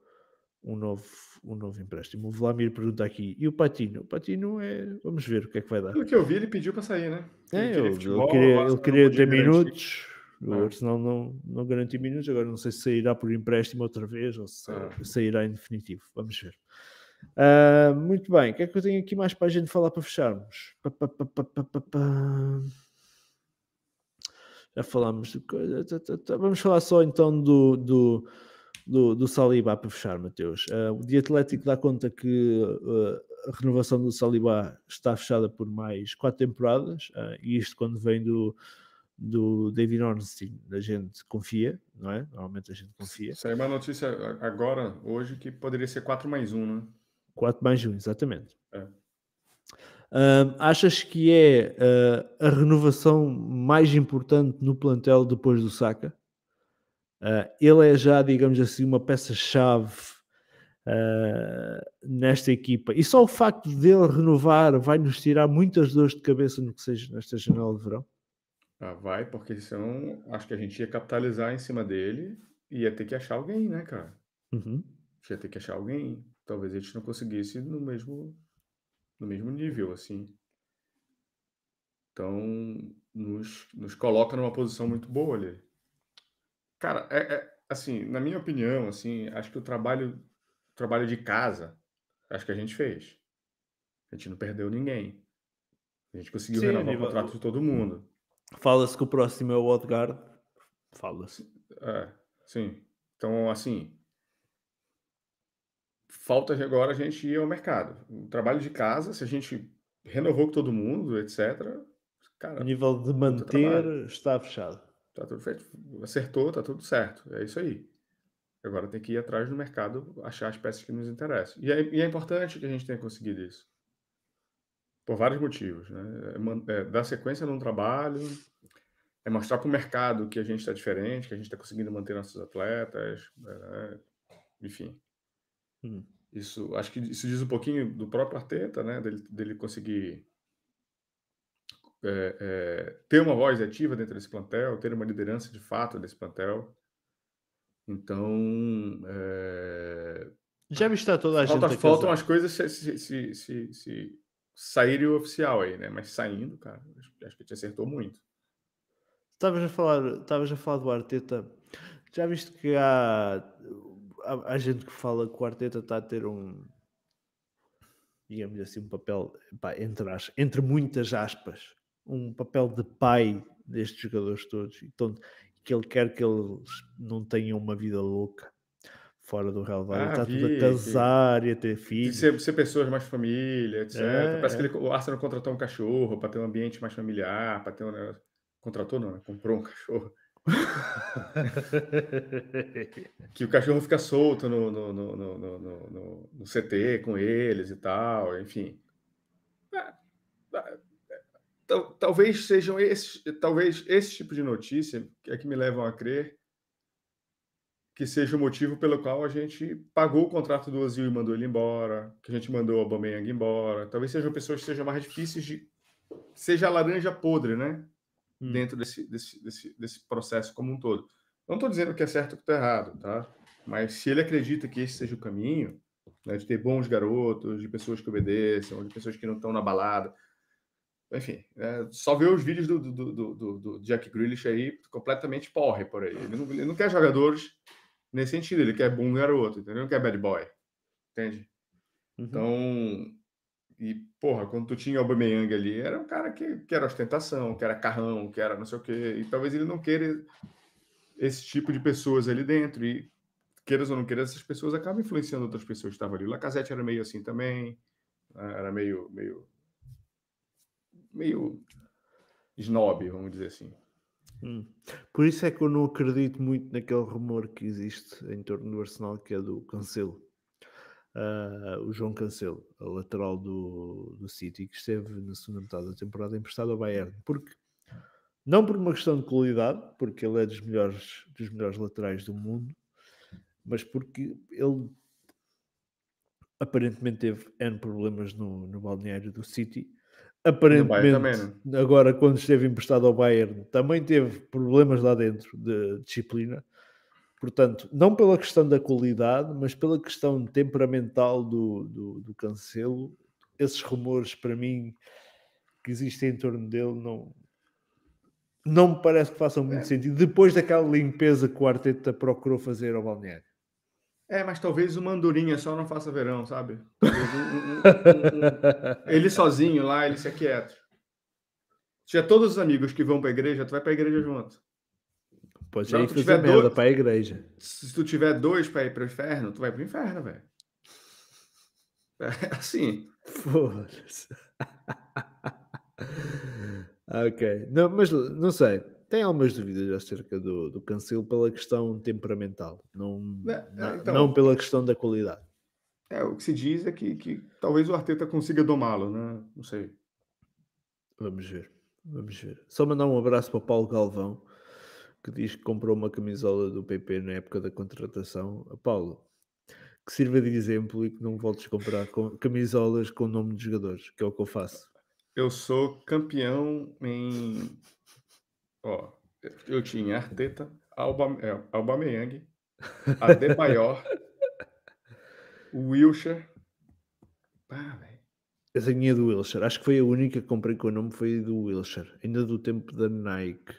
Um novo, um novo empréstimo. O Vladimir pergunta aqui, e o Patino? O Patino é. Vamos ver o que é que vai dar. Pelo que eu vi, ele pediu para sair, né? Ele é, queria, futebol, ele queria, ele queria ter minutos. O é. Arsenal não, não garantiu minutos, agora não sei se sairá por empréstimo outra vez ou se é. sairá em definitivo. Vamos ver. Uh, muito bem, o que é que eu tenho aqui mais para a gente falar para fecharmos? Pa, pa, pa, Já falámos de coisa. Tá, tá, tá. Vamos falar só então do, do, do, do Saliba para fechar, Mateus. Uh, o Dia Atlético dá conta que uh, a renovação do Saliba está fechada por mais quatro temporadas, e isto quando vem do, do David Ornstein, a gente confia, não é? Normalmente a gente confia. Saiu uma notícia agora, hoje, que poderia ser 4 mais 1, né? 4 mais 1, exatamente. É. Uh, achas que é uh, a renovação mais importante no plantel depois do Saka? Uh, ele é já, digamos assim, uma peça-chave nesta equipa. E só o facto dele renovar vai nos tirar muitas dores de cabeça no que seja nesta janela de verão? Ah, vai, porque senão acho que a gente ia capitalizar em cima dele e ia ter que achar alguém, né, cara? Uhum. Ia ter que achar alguém. Talvez a gente não conseguisse no mesmo, no mesmo nível, assim. Então, nos, nos coloca numa posição muito boa ali. Cara, é, é, assim, na minha opinião, assim, acho que o trabalho, o trabalho de casa, acho que a gente fez. A gente não perdeu ninguém. A gente conseguiu Sim, renovar o contrato de todo mundo. Fala-se que o próximo é o Odegaard. Fala-se. É, sim. Então, assim, falta agora a gente ir ao mercado. O trabalho de casa, se a gente renovou com todo mundo, etc. Cara, o nível de manter está fechado. Está tudo feito. Acertou, está tudo certo. É isso aí. Agora tem que ir atrás do mercado, achar as peças que nos interessam. E é, e é importante que a gente tenha conseguido isso. Por vários motivos. Né? É, é dar sequência num trabalho, é mostrar para o mercado que a gente está diferente, que a gente está conseguindo manter nossos atletas, né? enfim. Hum. Isso, acho que isso diz um pouquinho do próprio Arteta, né? Dele, dele conseguir é, é, ter uma voz ativa dentro desse plantel, ter uma liderança de fato desse plantel. Então, é... já está toda a Falta, gente. Faltam as coisas se, se, se, se, se saírem oficial aí, né? Mas saindo, cara, acho que te acertou muito. Estavas a falar, estavas a falar do Arteta. Já viste que há há, há, gente que fala que o Arteta está a ter um digamos assim, um papel pá, entre, as, entre muitas aspas, um papel de pai destes jogadores todos, então que ele quer que eles não tenham uma vida louca fora do Real Valladolid, ah, está tudo a casar vi. e a ter filhos. Ser, ser, pessoas mais família, etc. É, Parece é. que ele, o Arsenal contratou um cachorro para ter um ambiente mais familiar, para ter um negócio. Contratou não, né? Comprou um cachorro. que o cachorro fica solto no, no, no, no, no, no CT com eles e tal, enfim. Talvez sejam esses, talvez esse tipo de notícia é que me levam a crer que seja o motivo pelo qual a gente pagou o contrato do Ozil e mandou ele embora, que a gente mandou o Aubameyang embora. Talvez sejam pessoas que sejam mais difíceis de seja a laranja podre, né? hum. dentro desse, desse, desse, desse processo como um todo. Não estou dizendo que é certo ou que está errado, tá? Mas se ele acredita que esse seja o caminho, né, de ter bons garotos, de pessoas que obedeçam, de pessoas que não estão na balada, enfim, é, só ver os vídeos do, do, do, do, Jack Grealish aí completamente porre por aí. Ele não, ele não quer jogadores nesse sentido, ele quer bom garoto, entendeu? Ele não quer bad boy, entende? Uhum. Então, e, porra, quando tu tinha o Aubameyang ali, era um cara que, que era ostentação, que era carrão, que era não sei o quê. E talvez ele não queira esse tipo de pessoas ali dentro. E, queiras ou não queiras, essas pessoas acabam influenciando outras pessoas que estavam ali. O Lacazette era meio assim também. Né, era meio... meio meio snob, vamos dizer assim. Hum. Por isso é que eu não acredito muito naquele rumor que existe em torno do Arsenal, que é do Cancelo uh, o João Cancelo, a lateral do, do City, que esteve na segunda metade da temporada emprestado ao Bayern, porque não por uma questão de qualidade, porque ele é dos melhores, dos melhores laterais do mundo, mas porque ele aparentemente teve N problemas no, no balneário do City, aparentemente, também, né? agora quando esteve emprestado ao Bayern, também teve problemas lá dentro de disciplina. Portanto, não pela questão da qualidade, mas pela questão temperamental do, do, do Cancelo, esses rumores para mim que existem em torno dele não, não me parece que façam muito É. sentido. Depois daquela limpeza que o Arteta procurou fazer ao balneário. É, mas talvez o Mandurinha só não faça verão, sabe? Um- um- um- ele sozinho lá, ele se aquieta. Se tiver todos os amigos que vão pra igreja, tu vai pra igreja junto. Pode Não, aí tu tiver dois- para a igreja. Se tu tiver dois pra ir pro inferno, tu vai pro inferno, velho. É assim. Foda-se. ok. Não, mas não sei. Tem algumas dúvidas acerca do, do Cancelo pela questão temperamental, não, É, é, não, então- não pela questão da qualidade. É, o que se diz é que, que talvez o Arteta consiga domá-lo, né? Não sei. Vamos ver. Vamos ver. Só mandar um abraço para o Paulo Galvão, que diz que comprou uma camisola do PP na época da contratação. Paulo, que sirva de exemplo e que não voltes a comprar com- camisolas com o nome de jogadores, que é o que eu faço. Eu sou campeão em. Ó, eu tinha Arteta, Alba, é, Aubameyang, Adebayor, Wilshire. Ah, velho. Essa minha do Wilshire, acho que foi a única que comprei com o nome, foi do Wilshire, ainda do tempo da Nike.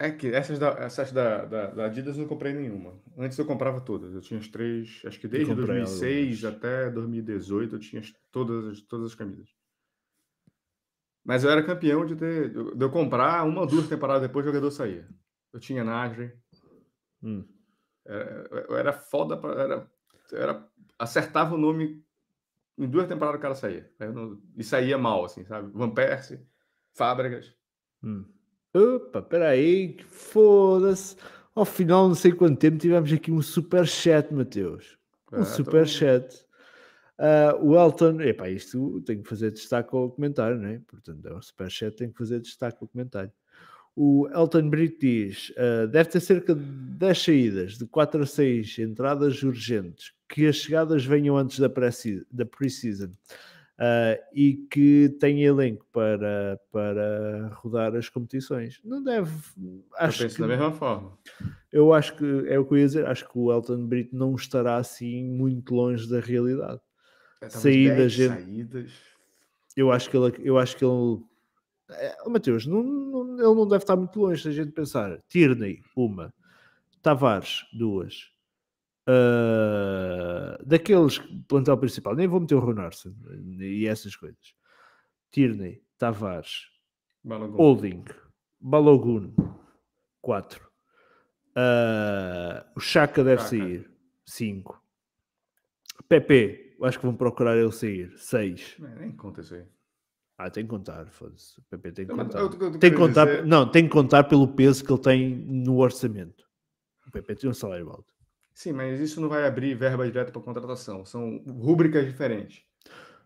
É que essas, da, essas da, da, da Adidas eu não comprei nenhuma. Antes eu comprava todas. Eu tinha as três, acho que desde comprei 2006 algumas. até 2018 eu tinha as- todas, as- todas as camisas. Mas eu era campeão de ter, de eu comprar uma ou duas temporadas depois o jogador saía. Eu tinha Nasri, Hum. era- eu era foda, pra, era, era, acertava o nome em duas temporadas o cara saía. Não- e saía mal, assim, sabe? Van Persie, Fábregas. Hum. Opa, peraí, foda-se. Ao final, não sei quanto tempo, tivemos aqui um super chat, Mateus. Um Ah, super então- chat. Ah, o Elton, epá, isto tem que fazer destaque ao comentário, não é? Portanto, é um super chat, tem que fazer destaque ao comentário. O Elton Brito diz: ah, deve ter cerca de 10 saídas, de 4 a 6 entradas urgentes, que as chegadas venham antes da pre-season ah, e que tem elenco para, para rodar as competições. Não deve. Eu Acho penso que, da mesma forma. eu acho que é o que eu ia dizer. Acho que o Elton Brito não estará assim muito longe da realidade. É, Saídas, 10 gente. saídas. Eu acho que ele, eu acho que ele, é, Mateus, não, não- ele não deve estar muito longe se a gente pensar. Tierney, uma, Tavares, duas. Ah, daqueles plantel principal, nem vou meter o Ronarson e essas coisas. Tierney, Tavares, Balogun. Holding, Balogun, 4. o Chaka deve Xhaka. sair, 5. Pepe, acho que vão procurar ele sair, 6. É, nem conta isso aí. Ah, tem que contar, foda-se. O PP tem que contar. eu- eu tô tem que contar, dizer- não, tem que contar pelo peso que ele tem no orçamento. O PP tem um salário alto. Sim, mas isso não vai abrir verba direta para contratação. São rúbricas diferentes.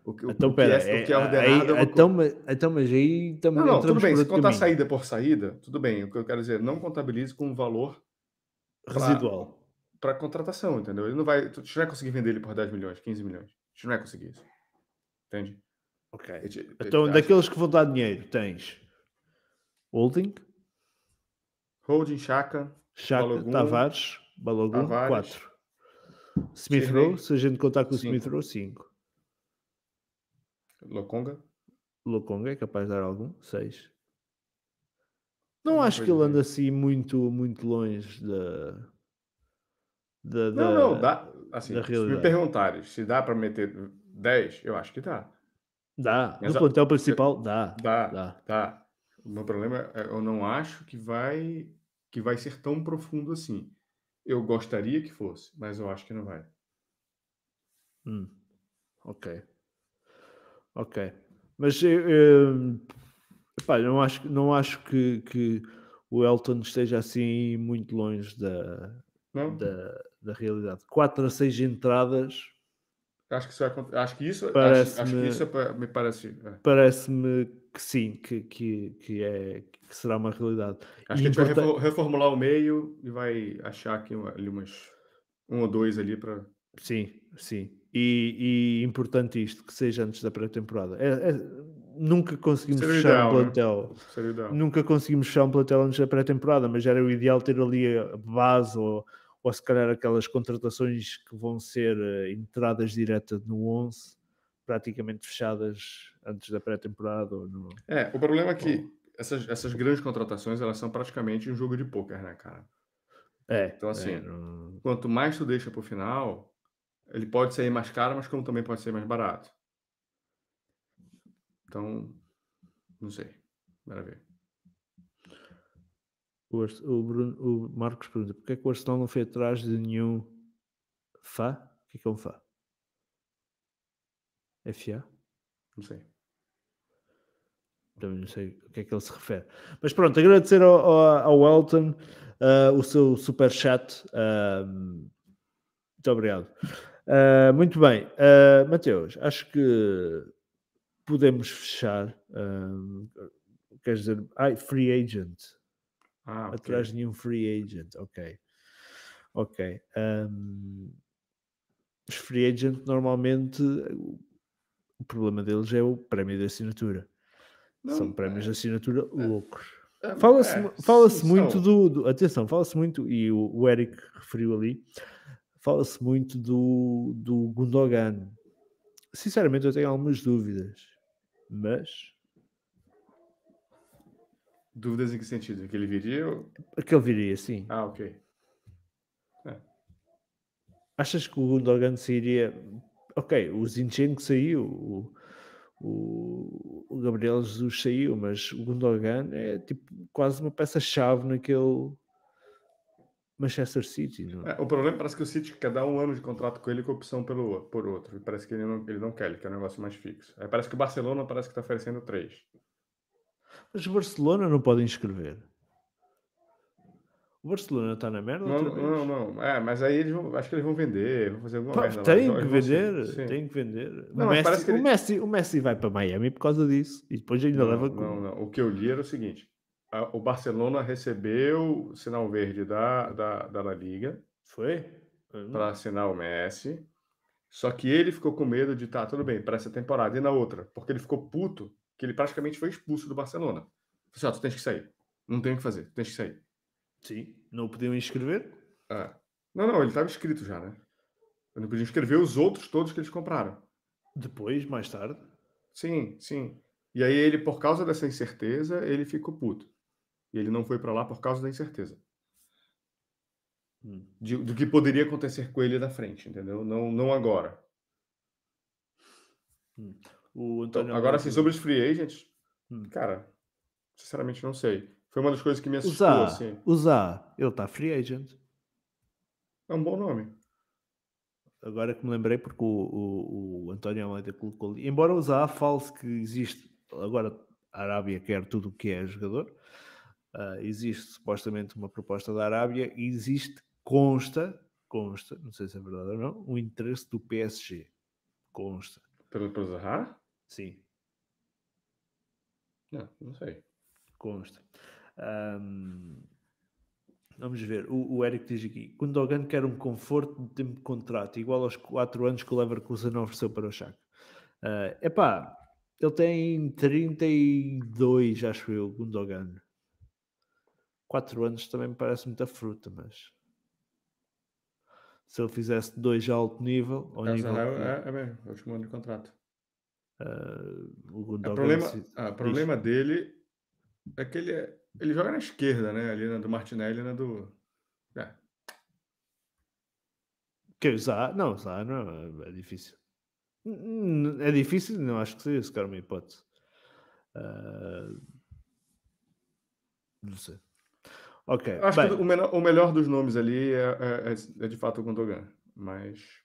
O que, o- Então, o pera, é, é é- ordenado aí- é então, mas, então, mas aí também Não, não, tudo bem. Se contar caminho. saída por saída, tudo bem. O que eu quero dizer, não contabilize com um valor residual. Para contratação, entendeu? Ele não vai. Tu não vai conseguir vender ele por 10 milhões, 15 milhões. A gente não vai conseguir isso. Entende? Ok. A gente- Então, acho- daqueles que vão dar dinheiro, tens Holding, Holding, Chaka, Chaka, Balogun, Tavares, Balogun, Tavares, 4. Smith Rowe, se a gente contar com o cinco. Smith Rowe, 5. Lokonga. Lokonga é capaz de dar algum, 6. Não Alguma acho que ele anda assim muito, muito longe da. Da, Não, da- não, dá. Assim, se me realidade. perguntares se dá para meter 10, eu acho que dá. Dá. Mas no plantel principal, dá. Dá, Dá. Tá. O meu problema é eu não acho que vai que vai ser tão profundo assim. Eu gostaria que fosse, mas eu acho que não vai. Hum. Ok. Ok. Mas eu, eu, epá, não acho, não acho que, que o Elton esteja assim muito longe da, Não? da, da realidade. 4 a 6 entradas Acho que isso acho que isso acho, Parece-me- acho que isso é me parece é. parece-me que sim, que, que, que, é, que será uma realidade. Acho que a E gente vai reformular o meio e vai achar aqui ali umas um ou dois ali para Sim, sim. E, e importante isto, que seja antes da pré-temporada. É, é, nunca conseguimos Seria fechar ideal, um né? plantel. Ideal. Nunca conseguimos fechar um plantel antes da pré-temporada, mas era o ideal ter ali a base ou, ou se calhar aquelas contratações que vão ser eh, entradas diretas no 11, praticamente fechadas antes da pré-temporada. ou no- É, o problema é que essas, essas grandes contratações, elas são praticamente um jogo de pôquer, né, cara? É, Então, assim, é, não- Quanto mais tu deixa pro final, ele pode sair mais caro, mas como também pode ser mais barato. Então, não sei. Ver. O, o Bruno- o Marcos pergunta: porque é que o Arsenal não foi atrás de nenhum Fá? O que é que é um Fá? FA? Não sei. Também não sei o que é que ele se refere. Mas pronto, agradecer ao, ao, ao Elton ah, o seu super chat. ah, muito obrigado. Ah, muito bem, Ah, Mateus, acho que podemos fechar. ah, quer dizer, ai, free agent. Ah. Atrás de nenhum free agent, ok. Ok. ahm, os free agent normalmente o, problema deles é o prémio de assinatura. Não, São prémios de assinatura loucos. é, Fala-se é, fala-se sim, muito do, do- Atenção, fala-se muito, e o, o Eric referiu ali, fala-se muito do, do Gundogan. Sinceramente, eu tenho algumas dúvidas, mas Dúvidas em que sentido? Que ele viria? ou- aquele viria sim. Ah, ok. Achas que o Gundogan sairia? Ok, o Zinchenko saiu, o, o, o Gabriel Jesus saiu, mas o Gundogan é tipo quase uma peça-chave naquele Manchester City. É? É, o problema parece que o City quer dar um ano de contrato com ele com opção pelo, por outro. Parece que ele não, ele não quer, ele quer um negócio mais fixo. Aí parece que o Barcelona parece que está oferecendo três. Mas o Barcelona não pode inscrever. O Barcelona está na merda Não, não, não. É, mas aí eles vão, acho que eles vão vender, vão fazer alguma Pá, merda. lá. tem que eles vender, tem que vender. Não, o, Messi, o, Messi, o Messi vai para Miami por causa disso e depois ainda Não, leva não, com- não. O que eu li era o seguinte: a- o Barcelona recebeu o sinal verde da, da, da La Liga Foi? Hum. para assinar o Messi. Só que ele ficou com medo de, tá, tudo bem, para essa temporada e na outra, porque ele ficou puto que ele praticamente foi expulso do Barcelona. Falei assim, tu tens que sair. Não tem o que fazer, tu tens que sair. Sim, não podiam inscrever. É. Não, não, ele estava inscrito já, né? Eu não podia inscrever os outros todos que eles compraram. Depois, mais tarde. Sim, sim. E aí ele, por causa dessa incerteza, ele ficou puto. E ele não foi para lá por causa da incerteza. Hum. De- do que poderia acontecer com ele na frente, entendeu? Não, não agora. O Então, António agora, Almeida- assim, sobre os free agents, Hum. cara, sinceramente não sei. Foi uma das coisas que me assustou, Zá, assim. o Zá, ele está free agent. É um bom nome. Agora que me lembrei, porque o, o, o António Almeida colocou ali. Embora o Zá fale que existe, agora a Arábia quer tudo o que é jogador, ah, existe supostamente uma proposta da Arábia e existe, consta, consta, não sei se é verdade ou não, o interesse do PSG. Consta, Pelo, pelo Zaha? Sim, Não, não sei. consta. Ahm, vamos ver, o, o Eric diz aqui: Gundogan quer um conforto de tempo de contrato, igual aos 4 anos que o Leverkusen ofereceu para o Shakhtar. É epá, ele tem 32, acho eu, Gundogan. 4 anos também me parece muita fruta, mas se ele fizesse dois a alto nível, ao É, nível que, é, é mesmo, é o último ano de contrato. Ah, o O Gundogan problema, se- ah, o problema dele é que ele, é- ele joga na esquerda, né? Ali na do Martinelli na do. É. Que usar? Não, usar não é, é difícil. É difícil, não acho que seja sequer uma hipótese. Ah, não sei. Ok, Acho bem, que o, menor- o melhor dos nomes ali é, é- é- é de fato o Gundogan. Mas.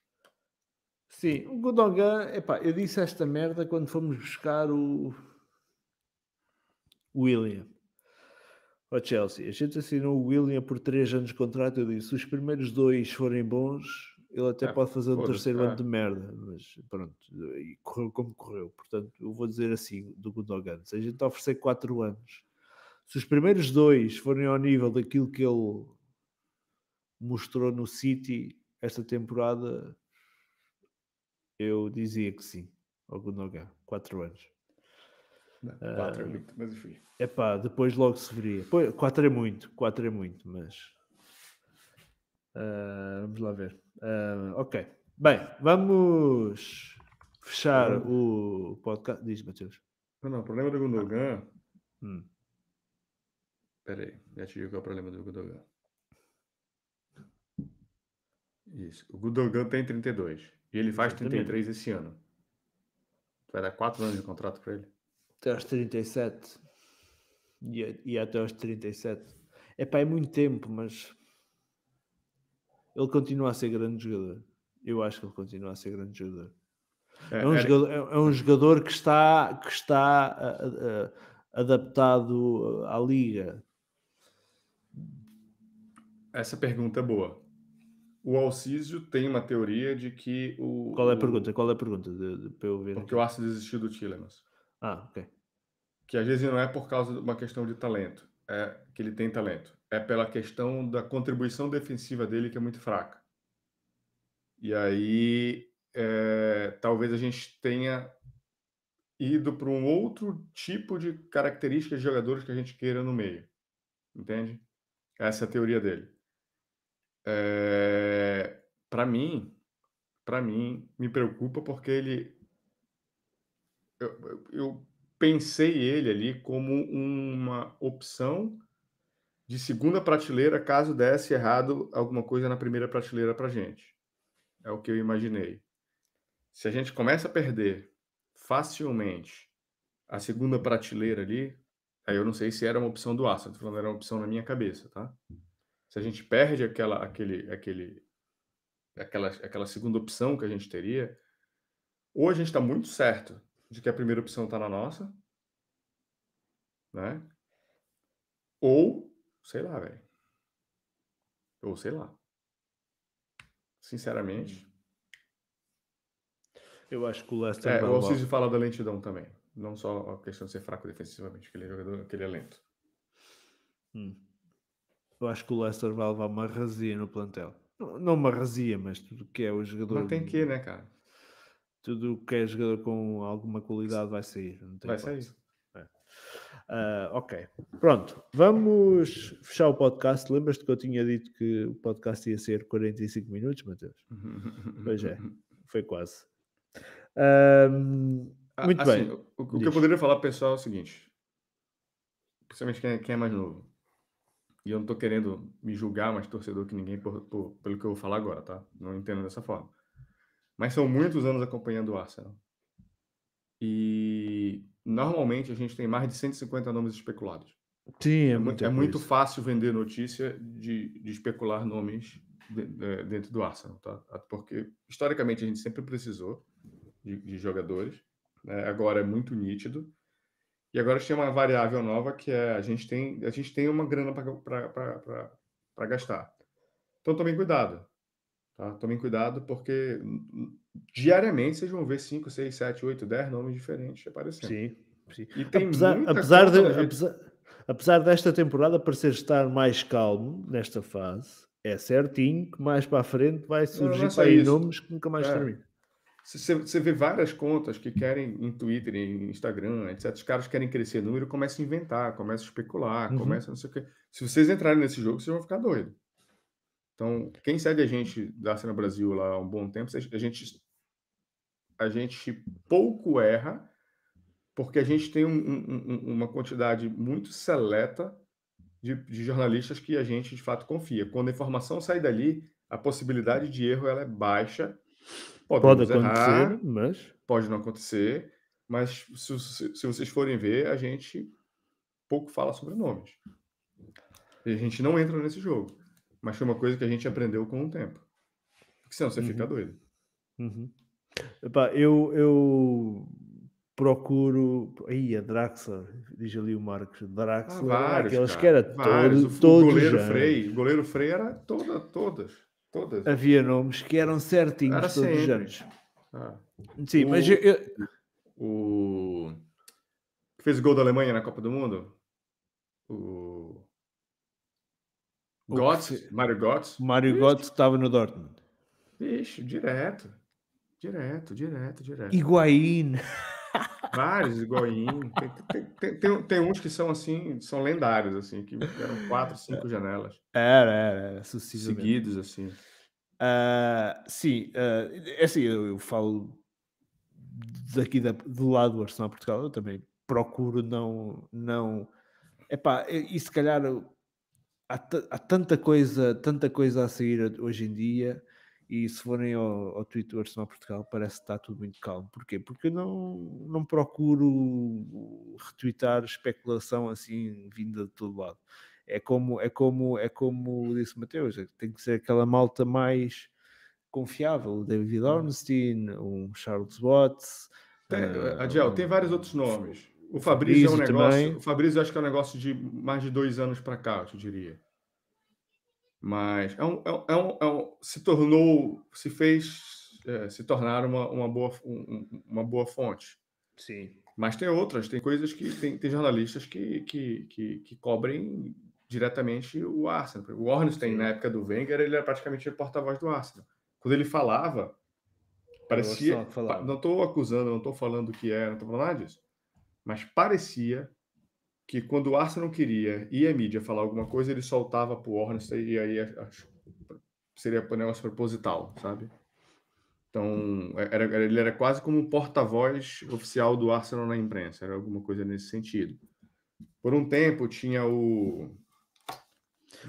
Sim, o Gundogan, epá, eu disse esta merda quando fomos buscar o William ao Chelsea. A gente assinou o William por 3 anos de contrato. Eu disse: se os primeiros dois forem bons, ele até É, pode fazer um terceiro ano de merda. Mas pronto, e correu como correu. Portanto, eu vou dizer assim: do Gundogan, se a gente oferecer 4 anos, se os primeiros dois forem ao nível daquilo que ele mostrou no City esta temporada, eu dizia que sim ao Gundogan. 4 anos. 4 é muito, mas enfim. É pá, depois logo se veria. 4 é muito, 4 é muito, mas. Uh, vamos lá ver. Uh, ok. Bem, vamos fechar o podcast. Diz, Matheus. Não, não, o problema do Gundogan. Hum. Pera aí, já te digo qual é o problema do Gundogan. Isso. O Gundogan tem 32. E ele faz 33 esse ano. Vai dar 4 anos de contrato para ele. Até aos 37. E, e até aos 37. É pá, é muito tempo, mas ele continua a ser grande jogador. Eu acho que ele continua a ser grande jogador. É, é um, era... jogador, é, é um jogador que está, que está a, a, adaptado à liga. Essa pergunta é boa. O Alcísio tem uma teoria de que o. Qual é a pergunta? Qual é a pergunta? De, de, para eu ver Porque aqui. o Arce desistiu do Tillemans. Ah, ok. Que às vezes não é por causa de uma questão de talento, é que ele tem talento. É pela questão da contribuição defensiva dele que é muito fraca. E aí, é, talvez a gente tenha ido para um outro tipo de características de jogadores que a gente queira no meio. Entende? Essa é a teoria dele. É, para mim, para mim, me preocupa porque ele. Eu, eu pensei ele ali como uma opção de segunda prateleira caso desse errado alguma coisa na primeira prateleira para gente. É o que eu imaginei. Se a gente começa a perder facilmente a segunda prateleira ali, aí eu não sei se era uma opção do Arsenal, tô falando era uma opção na minha cabeça, tá? Se a gente perde aquela, aquele, aquele, aquela, aquela segunda opção que a gente teria, ou a gente está muito certo de que a primeira opção está na nossa, né? Ou, sei lá, velho. Ou sei lá. Sinceramente. Eu acho que o Leicester. É, o Alciso fala da lentidão também. Não só a questão de ser fraco defensivamente, aquele jogador, aquele é lento. Hum. Eu acho que o Leicester vai levar uma razia no plantel. Não, uma razia, mas tudo que é o jogador. Mas tem que, né, cara? Tudo que é jogador com alguma qualidade vai sair. vai sair. Uh, ok, pronto. Vamos fechar o podcast. Lembras-te que eu tinha dito que o podcast ia ser 45 minutos, Matheus? pois é, foi quase. Um, muito assim, bem. O, o que eu poderia falar, pessoal, é o seguinte: principalmente quem é, quem é mais novo e eu não estou querendo me julgar mais torcedor que ninguém por, por, pelo que eu vou falar agora, tá? Não entendo dessa forma. Mas são muitos anos acompanhando o Arsenal. E normalmente a gente tem mais de 150 nomes especulados. Sim, é, é muito, é muito fácil vender notícia de, de especular nomes de, de, dentro do Arsenal, tá? Porque historicamente a gente sempre precisou de, de jogadores. Né? Agora é muito nítido. E agora tem uma variável nova que é a gente tem, a gente tem uma grana para gastar. Então tomem cuidado. Tá? Tomem cuidado porque diariamente vocês vão ver 5, 6, 7, 8, 10 nomes diferentes aparecendo. Sim, sim. E tem apesar, apesar, de, apesar, apesar desta temporada parecer estar mais calmo nesta fase, é certinho que mais para a frente vai surgir não, não é nomes que nunca mais é. terminam. Você, vê várias contas que querem em Twitter, em Instagram, etc. Os caras querem crescer número, começam a inventar, começam a especular, uhum. começam não sei o quê. Se vocês entrarem nesse jogo, vocês vão ficar doidos. Então, quem segue a gente da Cena Brasil lá há um bom tempo, a gente, a gente pouco erra, porque a gente tem um, um, uma quantidade muito seleta de, de, jornalistas que a gente de fato confia. Quando a informação sai dali, a possibilidade de erro ela é baixa Pode acontecer, errar, mas. Pode não acontecer, mas se, se, se, vocês forem ver, a gente pouco fala sobre nomes. E a gente não entra nesse jogo. Mas foi uma coisa que a gente aprendeu com o tempo. Porque senão você uhum. fica doido. Uhum. Epá, eu, eu procuro. Aí, a Draxler, diz ali o Marcos. Draxler, ah, vários, aqueles cara, que era vários. todo, o, todo o goleiro Frei. O goleiro Frei era toda, todas. Todas. Havia nomes que eram certinhos Era todos sempre. os anos. Ah. Sim, o, mas eu, eu... o que fez o gol da Alemanha na Copa do Mundo? O Götze, Mário Götze. Mário Götze estava no Dortmund. Vixe, direto. Direto, direto, direto. Higuaín. Vários, Higuaín. Tem, tem, tem, tem, uns que são assim, são lendários, assim, que eram quatro, cinco janelas. Era, era, era. Seguidos, assim. Ah, sim, é assim, eu, eu falo daqui da- do lado do Arsenal Portugal, eu também procuro não. não epá, e e se calhar há, há tanta coisa, tanta coisa a sair hoje em dia. E se forem ao, ao Twitter do Arsenal Portugal, parece que está tudo muito calmo. Porquê? Porque eu não, não procuro retweetar especulação assim vinda de todo lado. É como, é como, é como disse o Mateus, é- tem que ser aquela malta mais confiável. O David Ornstein, um Charles Watts. Tem, ah, Adiel, um- tem vários outros nomes. O o Fabrício é um Fabrício negócio. também. O Fabrício acho que é um negócio de mais de dois anos para cá, eu te diria. Mas é um, é um- é um- é um- se tornou, se fez, é, se tornar uma, uma, boa, um- um- uma boa fonte. Sim. Mas tem outras, tem coisas que tem, tem jornalistas que, que, que, que cobrem diretamente o Arsenal. O Ornstein, Sim. na época do Wenger, ele era praticamente o porta-voz do Arsenal. Quando ele falava, parecia. Falava. Não estou acusando, não estou falando que é, não estou falando nada disso. Mas parecia que quando o Arsenal queria e a mídia falar alguma coisa, ele soltava para o Ornstein e aí acho- seria um negócio proposital, sabe? Então, era, era- ele era quase como um porta-voz oficial do Arsenal na imprensa, era alguma coisa nesse sentido. Por um tempo tinha o.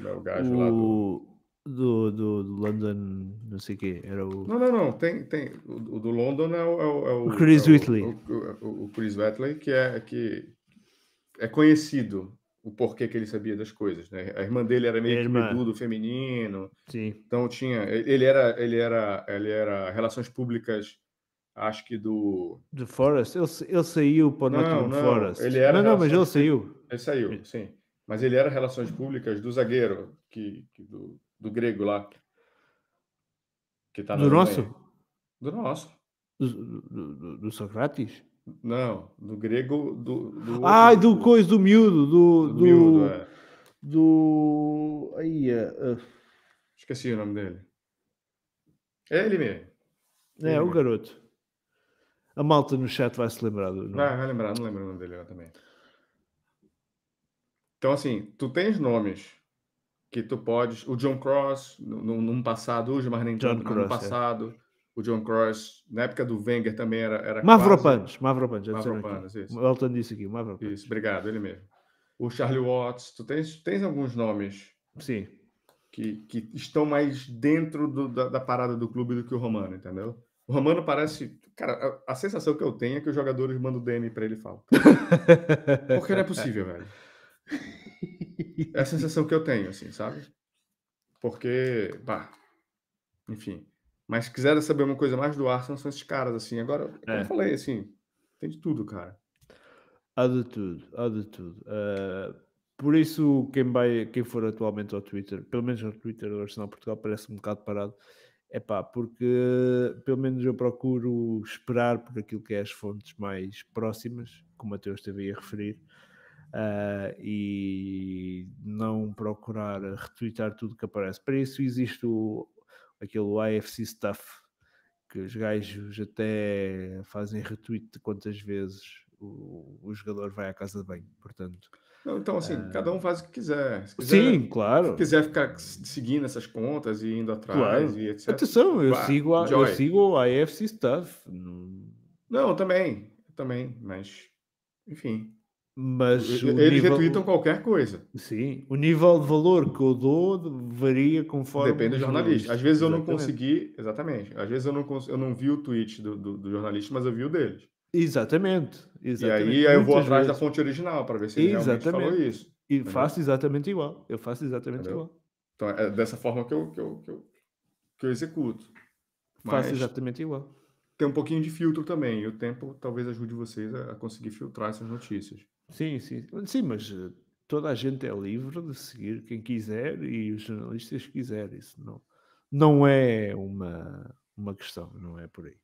É o gajo lá do. O, do, do, do London, não sei o quê, era o. Não, não, não. Tem, tem. O, o do London é o. é o- é O Chris é o- Whitley. O, o- o Chris Whitley, que é, que é conhecido o porquê que ele sabia das coisas. Né? A irmã dele era meio A que irmã. medudo feminino. Sim. Então tinha. Ele era, ele era, ele era relações públicas, acho que do. De Forest, ele, ele saiu para o Não, Nottingham não, Forest. ele era não, não, mas ele saiu. Ele saiu, sim. Mas ele era relações públicas do zagueiro, que, que do, do grego lá. Que tá Do nosso? Do nosso. Do, do, do- do Socrates? Não, do grego do. do Ah, do coisa do miúdo, do. do Do. miúdo, é. do- aí, é, Esqueci o nome dele. É ele mesmo. é, Ele o mesmo. garoto. A malta no chat vai se lembrar do nome. Vai, vai lembrar, não lembro o nome dele lá também. Então, assim, tu tens nomes que tu podes. O John Cross, num passado, hoje, mas nem John Cross, no é. O John Cross, na época do Wenger também era. era quase- Mavropanos, Mavropanos, já disseram Mavropanos, isso. O Elton disse aqui, Mavropanos. Isso, obrigado, ele mesmo. O Charlie Watts, tu tens, tens alguns nomes Sim, que, que estão mais dentro do- da, da parada do clube do que o Romano, entendeu? O Romano parece. Cara, a, a sensação que eu tenho é que os jogadores mandam DM pra ele e falam. Porque não é possível, velho. É a sensação que eu tenho, assim, sabe? Porque, pá, enfim. Mas se quiser saber uma coisa mais do Arsenal, são esses caras, assim. Agora, como É. eu falei, assim, tem de tudo, cara. Há de tudo, há de tudo. Ah, por isso, quem, vai, quem for atualmente ao Twitter, pelo menos ao Twitter do Arsenal Portugal, parece um bocado parado. É pá, porque pelo menos eu procuro esperar por aquilo que é as fontes mais próximas, como o Mateus esteve a referir, ah, e não procurar retweetar tudo que aparece. Para isso existe o, aquele IFC Stuff, que os gajos até fazem retweet de quantas vezes o, o jogador vai à casa de banho, portanto. Não, então, assim, cada um faz o que quiser. Se quiser, Sim, claro. Se quiser ficar seguindo essas contas e indo atrás Claro. e etc. Atenção, eu Vá, sigo, a, eu sigo o IFC Stuff, Não, também. Também, mas. Enfim. Mas Eles nível, retweetam qualquer coisa. sim, o nível de valor que eu dou varia conforme Depende do jornalista. Às vezes eu não Exatamente. consegui. Exatamente. Às vezes eu não, cons- eu não vi o tweet do, do, do jornalista, mas eu vi o deles. Exatamente, E exatamente. aí, aí eu vou atrás da vezes. fonte original para ver se ele realmente falou Exatamente. isso. E entendeu? faço exatamente igual. Eu faço exatamente Entendeu? igual. Então é dessa forma que eu, que eu, que eu, que eu executo. Faço Mas exatamente igual. tem um pouquinho de filtro também. E o tempo talvez ajude vocês a conseguir filtrar essas notícias. Sim, sim. Sim, mas eh, toda a gente é livre de seguir quem quiser e os jornalistas que quiserem. Isso não, não é uma, uma questão, não é por aí.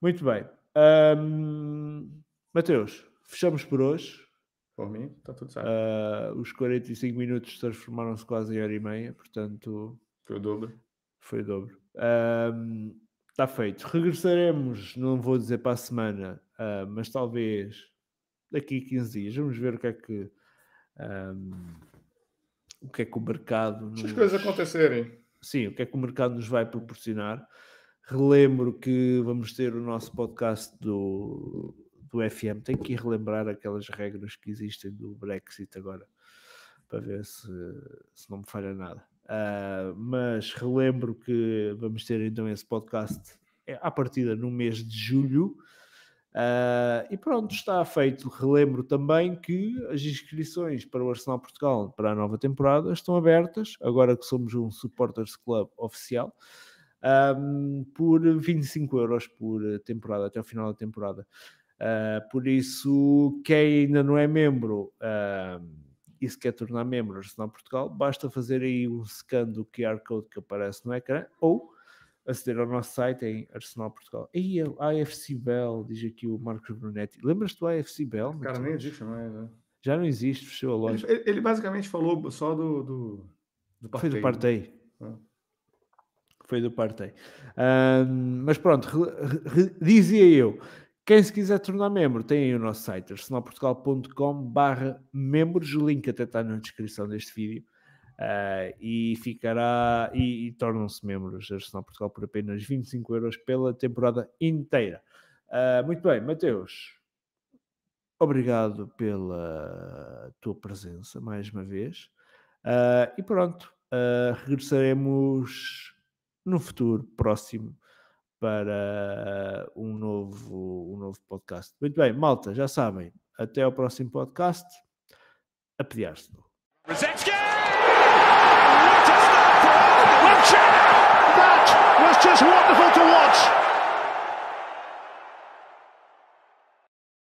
Muito bem. Ahm, Mateus, fechamos por hoje. Por mim, tá tudo certo. Ah, os 45 minutos transformaram-se quase em hora e meia, portanto Foi o dobro. foi o dobro. Está feito. Regressaremos, não vou dizer para a semana, uh, mas talvez daqui a 15 dias. Vamos ver o que é que um, o que é que o mercado. Nos... as coisas acontecerem. Sim, o que é que o mercado nos vai proporcionar. Relembro que vamos ter o nosso podcast do, do FM. Tenho que relembrar aquelas regras que existem do Brexit agora, para ver se, se não me falha nada. Uh, mas relembro que vamos ter então esse podcast é, à partida no mês de julho. Uh, e pronto, está feito. Relembro também que as inscrições para o Arsenal Portugal para a nova temporada estão abertas, agora que somos um Supporters Club oficial, um, por 25 euros por temporada, até o final da temporada. Uh, por isso, quem ainda não é membro. Uh, e se quer tornar membro Arsenal Portugal, basta fazer aí um scan do QR Code que aparece no ecrã ou aceder ao nosso site em Arsenal Portugal. E a AFC Bell, diz aqui o Marcos Brunetti. Lembras-te do AFC Bell? Cara, nem existe mais. Né? Já não existe, fechou a loja. Ele, ele basicamente falou só do, do, do Foi do Partei. Ah. Foi do Partei. Um, mas pronto, re, re, dizia eu quem se quiser tornar membro, tem aí o nosso site, arsenalportugal.com barra membros, o link até está na descrição deste vídeo. Uh, e ficará e, e tornam-se membros da Arsenal Portugal por apenas 25 euros pela temporada inteira. Uh, muito bem, Mateus, obrigado pela tua presença mais uma vez. Uh, e pronto, regressaremos no futuro próximo para um novo, um novo podcast. Muito bem, malta, já sabem. Até ao próximo podcast. A pediar-se. just wonderful to watch.